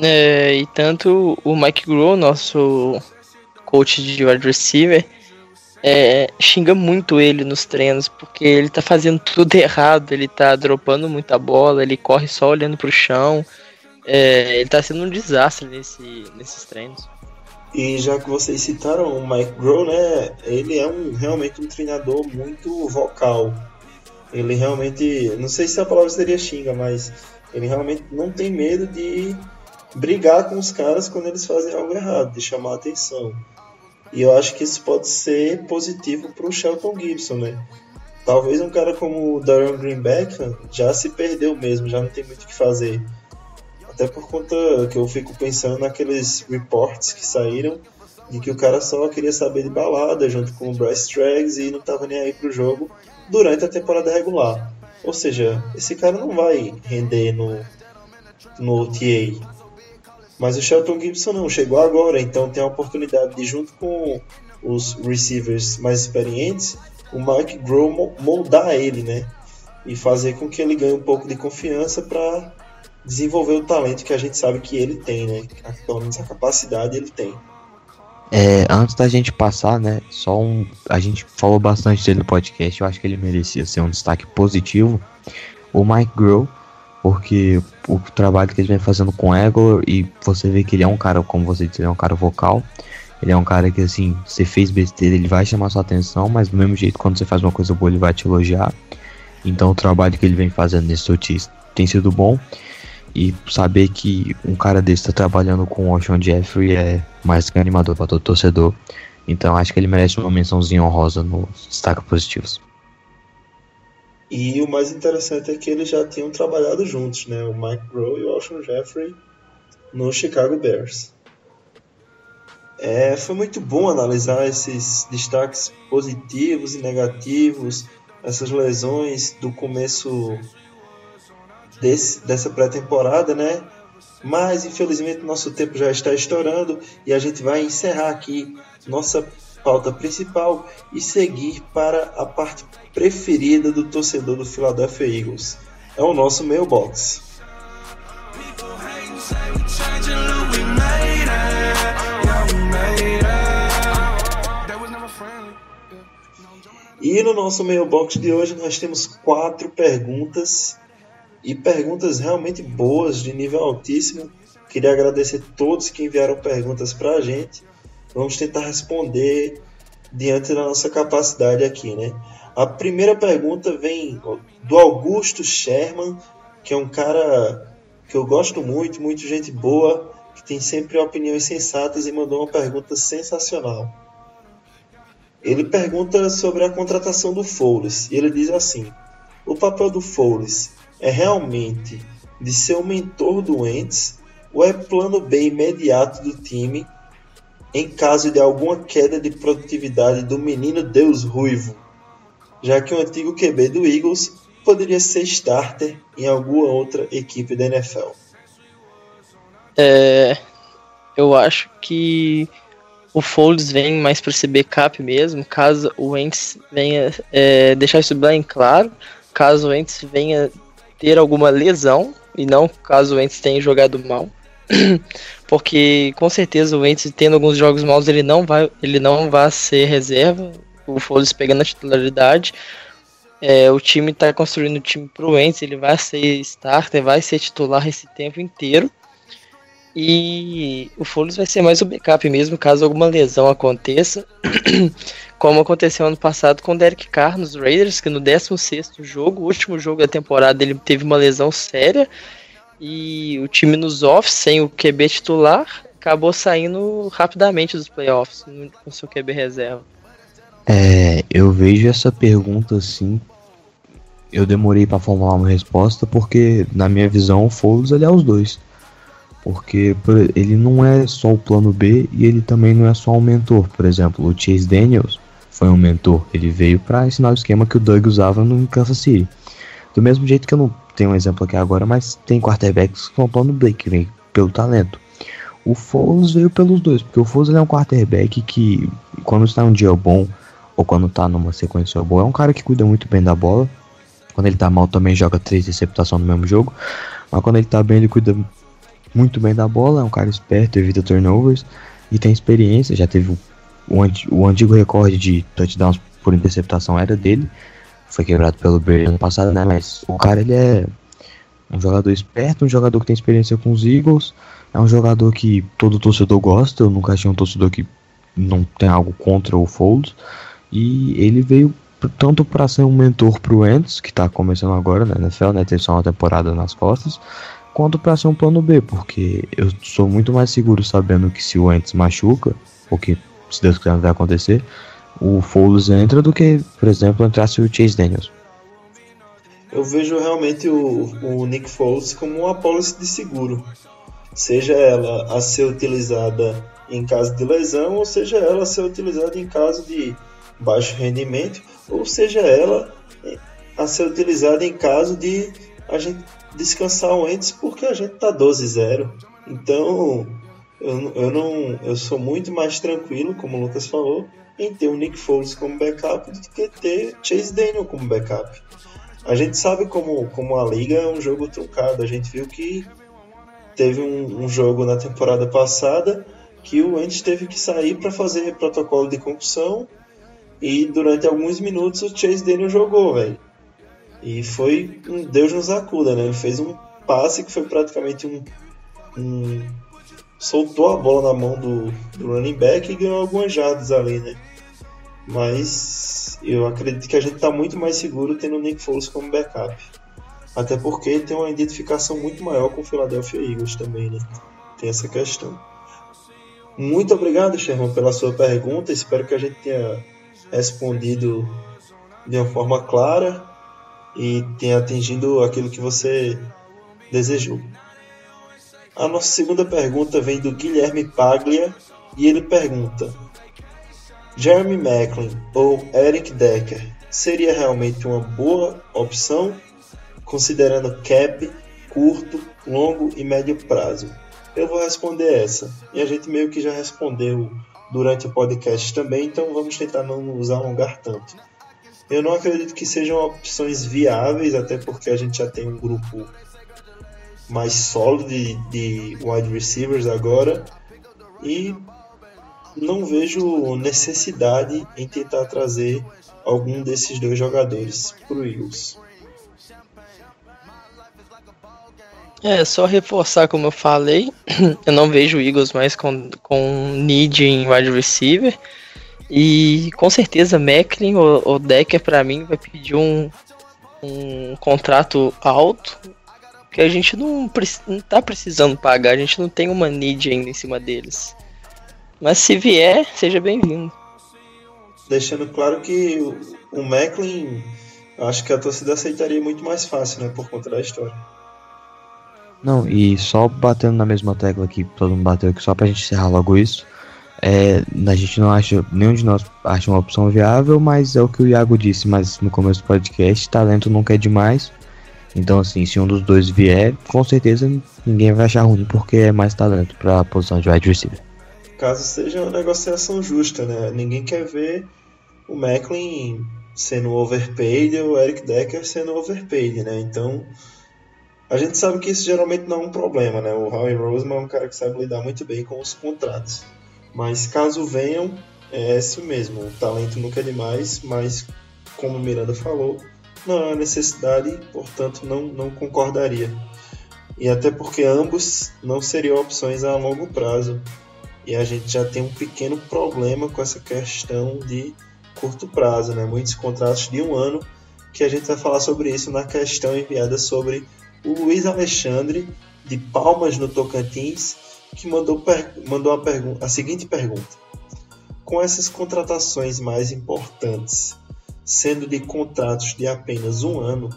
É, e tanto o Mike Groh, nosso coach de wide receiver, é, xinga muito ele nos treinos, porque ele tá fazendo tudo errado, ele tá dropando muita bola, ele corre só olhando pro chão. É, ele tá sendo um desastre nesse, nesses treinos. E já que vocês citaram o Mike Groh, né, ele é um, realmente um treinador muito vocal. Ele realmente, não sei se a palavra seria xinga, mas ele realmente não tem medo de brigar com os caras quando eles fazem algo errado, de chamar a atenção. E eu acho que isso pode ser positivo para o Shelton Gibson, né? Talvez um cara como o Darion Greenback já se perdeu mesmo, já não tem muito o que fazer. Até por conta que eu fico pensando naqueles reports que saíram de que o cara só queria saber de balada junto com o Bryce Traggs e não estava nem aí pro jogo durante a temporada regular. Ou seja, esse cara não vai render no, no OTA. Mas o Shelton Gibson não, chegou agora, então tem a oportunidade de, junto com os receivers mais experientes, o Mike Groh moldar ele, né? E fazer com que ele ganhe um pouco de confiança para desenvolver o talento que a gente sabe que ele tem, né? Pelo menos a capacidade ele tem. É, antes da gente passar, né? Só um. A gente falou bastante dele no podcast, eu acho que ele merecia ser um destaque positivo. O Mike Groh porque o trabalho que ele vem fazendo com Egor e você vê que ele é um cara, como você disse, ele é um cara vocal. Ele é um cara que assim, você fez besteira, ele vai chamar sua atenção, mas do mesmo jeito quando você faz uma coisa boa, ele vai te elogiar. Então o trabalho que ele vem fazendo nesse Otis tem sido bom. E saber que um cara desse está trabalhando com o Ocean Jeffrey é mais que animador para todo torcedor. Então acho que ele merece uma mençãozinha honrosa nos destaques positivos. E o mais interessante é que eles já tinham trabalhado juntos, né? O Mike Groh e o Alshon Jeffrey no Chicago Bears. É, foi muito bom analisar esses destaques positivos e negativos, essas lesões do começo desse, dessa pré-temporada, né? Mas infelizmente nosso tempo já está estourando e a gente vai encerrar aqui nossa pauta principal e seguir para a parte preferida do torcedor do Philadelphia Eagles. É o nosso mailbox. E no nosso mailbox de hoje nós temos quatro perguntas e perguntas realmente boas, de nível altíssimo. Queria agradecer a todos que enviaram perguntas para a gente. Vamos tentar responder diante da nossa capacidade aqui, né? A primeira pergunta vem do Augusto Sherman, que é um cara que eu gosto muito, muito gente boa, que tem sempre opiniões sensatas e mandou uma pergunta sensacional. Ele pergunta sobre a contratação do Foles e ele diz assim: o papel do Foles é realmente de ser o mentor do Wentz ou é plano B imediato do time em caso de alguma queda de produtividade do menino Deus Ruivo, já que o antigo QB do Eagles poderia ser starter em alguma outra equipe da NFL. É, eu acho que o Foles vem mais para ser backup mesmo, caso o Wentz venha é, deixar isso bem claro, caso o Wentz venha ter alguma lesão, e não caso o Wentz tenha jogado mal. porque com certeza o Wentz tendo alguns jogos maus ele não vai ele não vai ser reserva. O Foles pegando a titularidade. É, o time está construindo o time pro Wentz ele vai ser starter vai ser titular esse tempo inteiro. E o Foles vai ser mais o backup mesmo caso alguma lesão aconteça como aconteceu ano passado com o Derek Carr nos Raiders que no 16º jogo o último jogo da temporada ele teve uma lesão séria e o time nos offs, sem o QB titular, acabou saindo rapidamente dos playoffs com seu QB reserva. É, eu vejo essa pergunta assim. Eu demorei para formular uma resposta porque, na minha visão, o Foles ele é os dois. Porque ele não é só o plano B e ele também não é só um mentor. Por exemplo, o Chase Daniels foi um mentor. Ele veio para ensinar o esquema que o Doug usava no Kansas City. Do mesmo jeito que eu não tenho um exemplo aqui agora, mas tem quarterbacks que são plano Blake, que vem pelo talento. O Foles veio pelos dois, porque o Foles é um quarterback que, quando está um dia bom, ou quando está numa sequência boa, é um cara que cuida muito bem da bola. Quando ele está mal, também joga três receptações no mesmo jogo. Mas quando ele está bem, ele cuida muito bem da bola. É um cara esperto, evita turnovers e tem experiência. Já teve o, o antigo recorde de touchdowns por interceptação era dele foi quebrado pelo Brady ano passado, né? Mas o cara ele é um jogador esperto, um jogador que tem experiência com os Eagles, é um jogador que todo torcedor gosta. Eu nunca achei um torcedor que não tem algo contra o Foles. E ele veio tanto para ser um mentor pro Wentz, que tá começando agora na NFL, né? Tem só uma temporada nas costas, quanto para ser um plano B, porque eu sou muito mais seguro sabendo que se o Wentz machuca, o que se Deus quiser não vai acontecer, o Foles entra do que, por exemplo, entrasse o Chase Daniels. Eu vejo realmente o, o Nick Foles como uma policy de seguro, seja ela a ser utilizada em caso de lesão, ou seja ela a ser utilizada em caso de baixo rendimento, ou seja ela a ser utilizada em caso de a gente descansar antes porque a gente tá 12-0. Então, eu, eu não eu sou muito mais tranquilo, como o Lucas falou, em ter o Nick Foles como backup do que ter Chase Daniel como backup. A gente sabe como, como a liga é um jogo truncado. A gente viu que teve um, um jogo na temporada passada que o Wentz teve que sair para fazer protocolo de concussão e durante alguns minutos o Chase Daniel jogou, velho. E foi um Deus nos acuda, né? Ele fez um passe que foi praticamente um, um soltou a bola na mão do, do running back e ganhou algumas jardas ali, né? Mas eu acredito que a gente está muito mais seguro tendo o Nick Foles como backup. Até porque tem uma identificação muito maior com o Philadelphia Eagles também, né? Tem essa questão. Muito obrigado, Sherman, pela sua pergunta. Espero que a gente tenha respondido de uma forma clara e tenha atingido aquilo que você desejou. A nossa segunda pergunta vem do Guilherme Paglia e ele pergunta: Jeremy Macklin ou Eric Decker seria realmente uma boa opção, considerando cap, curto, longo e médio prazo? Eu vou responder essa, e a gente meio que já respondeu durante o podcast também, então vamos tentar não nos alongar tanto. Eu não acredito que sejam opções viáveis, até porque a gente já tem um grupo mais sólido de, de wide receivers agora e não vejo necessidade em tentar trazer algum desses dois jogadores para o Eagles. É, só reforçar como eu falei, eu não vejo o Eagles mais com, com need em wide receiver. E com certeza Macklin ou, ou Decker para mim vai pedir um, um contrato alto que a gente não, não tá precisando pagar, a gente não tem uma need ainda em cima deles. Mas se vier, seja bem-vindo. Deixando claro que o, o Macklin, acho que a torcida aceitaria muito mais fácil, né, por conta da história. Não, e só batendo na mesma tecla que todo mundo bateu aqui, só pra gente encerrar logo isso. É, a gente não acha, nenhum de nós acha uma opção viável, mas é o que o Iago disse mas no começo do podcast, talento nunca é demais. Então assim, se um dos dois vier, com certeza ninguém vai achar ruim porque é mais talento para a posição de wide receiver. Caso seja uma negociação justa, né? Ninguém quer ver o Macklin sendo overpaid ou o Eric Decker sendo overpaid, né? Então, a gente sabe que isso geralmente não é um problema, né? O Howie Roseman é um cara que sabe lidar muito bem com os contratos. Mas caso venham, é isso mesmo. O talento nunca é demais, mas como o Miranda falou, não há necessidade, portanto não, não concordaria. E até porque ambos não seriam opções a longo prazo. E a gente já tem um pequeno problema com essa questão de curto prazo, né? Muitos contratos de um ano, que a gente vai falar sobre isso na questão enviada sobre o Luiz Alexandre de Palmas no Tocantins, que mandou, mandou a, a seguinte pergunta: Com essas contratações mais importantes, sendo de contratos de apenas um ano,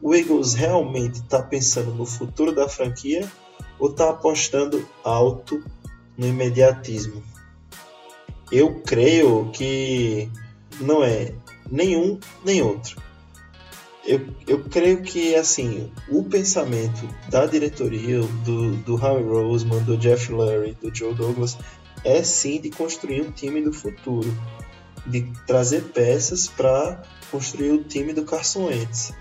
o Eagles realmente está pensando no futuro da franquia ou está apostando alto no imediatismo? Eu creio que não é nenhum nem outro. Eu, eu creio que assim o pensamento da diretoria do, do Howie Roseman, do Jeff Lurie, do Joe Douglas é sim de construir um time do futuro, de trazer peças para construir o time do Carson Wentz.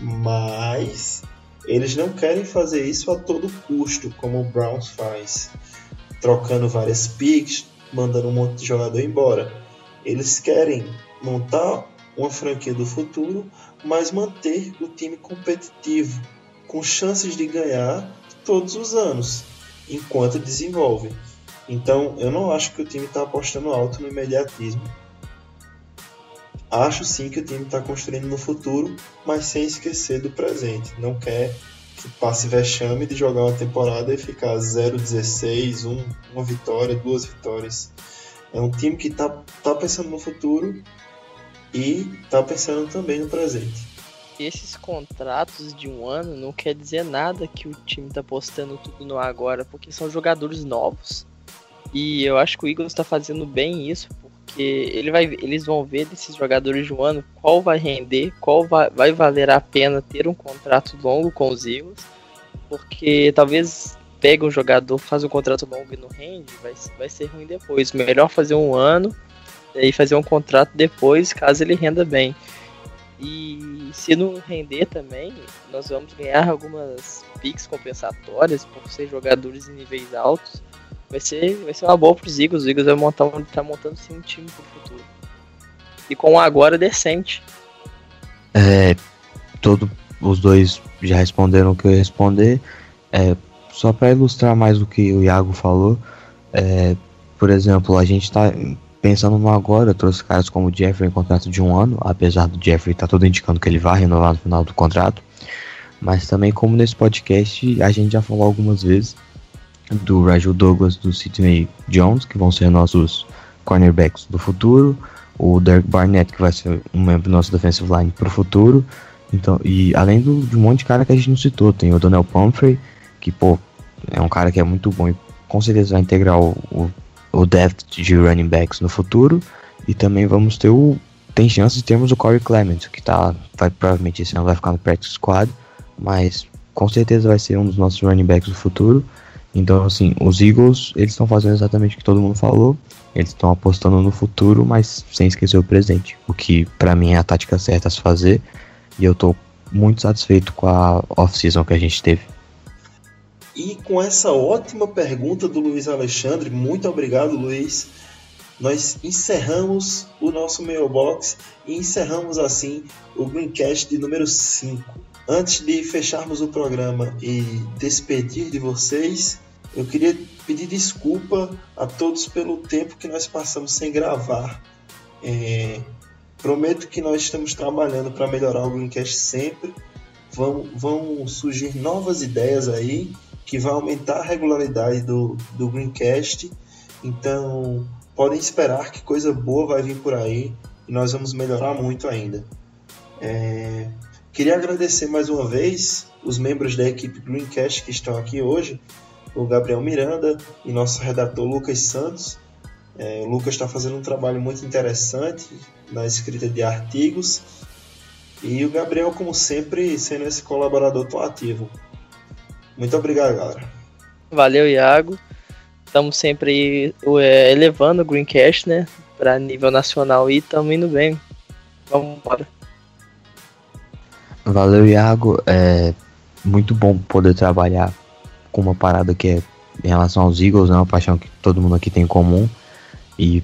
Mas eles não querem fazer isso a todo custo, como o Browns faz, trocando várias picks, mandando um monte de jogador embora. Eles querem montar uma franquia do futuro, mas manter o time competitivo, com chances de ganhar todos os anos, enquanto desenvolve. Então, eu não acho que o time está apostando alto no imediatismo. Acho sim que o time está construindo no futuro, mas sem esquecer do presente. Não quer que passe vexame de jogar uma temporada e ficar 0-16, um, uma vitória, duas vitórias. É um time que está tá pensando no futuro e está pensando também no presente. Esses contratos de um ano não quer dizer nada que o time está postando tudo no agora, porque são jogadores novos. E eu acho que o Eagles está fazendo bem isso, porque ele vai, eles vão ver desses jogadores de um ano qual vai render, qual vai, vai valer a pena ter um contrato longo com os Eagles, porque talvez pega um jogador, faz um contrato longo e não rende, vai, vai ser ruim depois. Melhor fazer um ano e fazer um contrato depois, caso ele renda bem. E se não render também, nós vamos ganhar algumas picks compensatórias por ser jogadores em níveis altos. Vai ser, vai ser uma boa para os Eagles. Os Eagles vai montar, tá montando sim um time para o futuro. E com um agora decente. É, todo, os dois já responderam o que eu ia responder. É, só para ilustrar mais o que o Iago falou, é, por exemplo, a gente está Pensando no agora, eu trouxe caras como o Jeffrey em contrato de um ano, apesar do Jeffrey estar tá todo indicando que ele vai renovar no final do contrato. Mas também, como nesse podcast, a gente já falou algumas vezes do Raju Douglas, do Sidney Jones, que vão ser nossos cornerbacks do futuro, o Derek Barnett, que vai ser um membro do nosso defensive line para o futuro. Então, e além do, de um monte de cara que a gente não citou, tem o Donnell Pumphrey, que pô, é um cara que é muito bom e com certeza vai integrar o, o o depth de running backs no futuro. E também vamos ter o tem chance de termos o Corey Clement que tá vai provavelmente esse ano vai ficar no practice squad mas com certeza vai ser um dos nossos running backs do futuro então assim os Eagles eles estão fazendo exatamente o que todo mundo falou Eles estão apostando no futuro, mas sem esquecer o presente. O que para mim é a tática certa a se fazer. E eu tô muito satisfeito com a off-season que a gente teve. E com essa ótima pergunta do Luiz Alexandre, muito obrigado, Luiz. Nós encerramos o nosso mailbox e encerramos assim o Greencast de número 5. Antes de fecharmos o programa e despedir de vocês, eu queria pedir desculpa a todos pelo tempo que nós passamos sem gravar. É, prometo que nós estamos trabalhando para melhorar o Greencast sempre. Vão, vão surgir novas ideias aí que vai aumentar a regularidade do, do Greencast. Então, podem esperar que coisa boa vai vir por aí e nós vamos melhorar muito ainda. É... Queria agradecer mais uma vez os membros da equipe Greencast que estão aqui hoje, o Gabriel Miranda e nosso redator Lucas Santos. É, o Lucas está fazendo um trabalho muito interessante na escrita de artigos e o Gabriel, como sempre, sendo esse colaborador tão ativo. Muito obrigado, galera. Valeu, Iago. Estamos sempre é, elevando o Greencast, né? Para nível nacional e estamos indo bem. Vamos embora. Valeu, Iago. É muito bom poder trabalhar com uma parada que é em relação aos Eagles, né? Uma paixão que todo mundo aqui tem em comum. E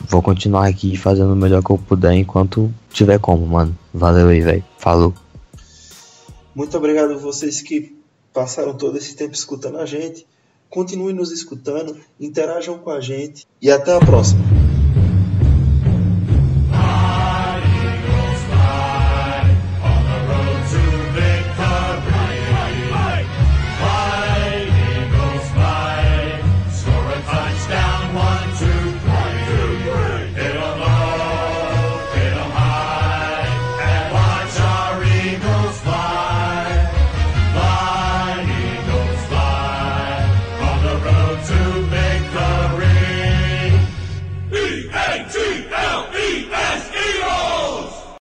vou continuar aqui fazendo o melhor que eu puder enquanto tiver como, mano. Valeu aí, velho. Falou. Muito obrigado a vocês que passaram todo esse tempo escutando a gente. Continuem nos escutando, interajam com a gente e até a próxima.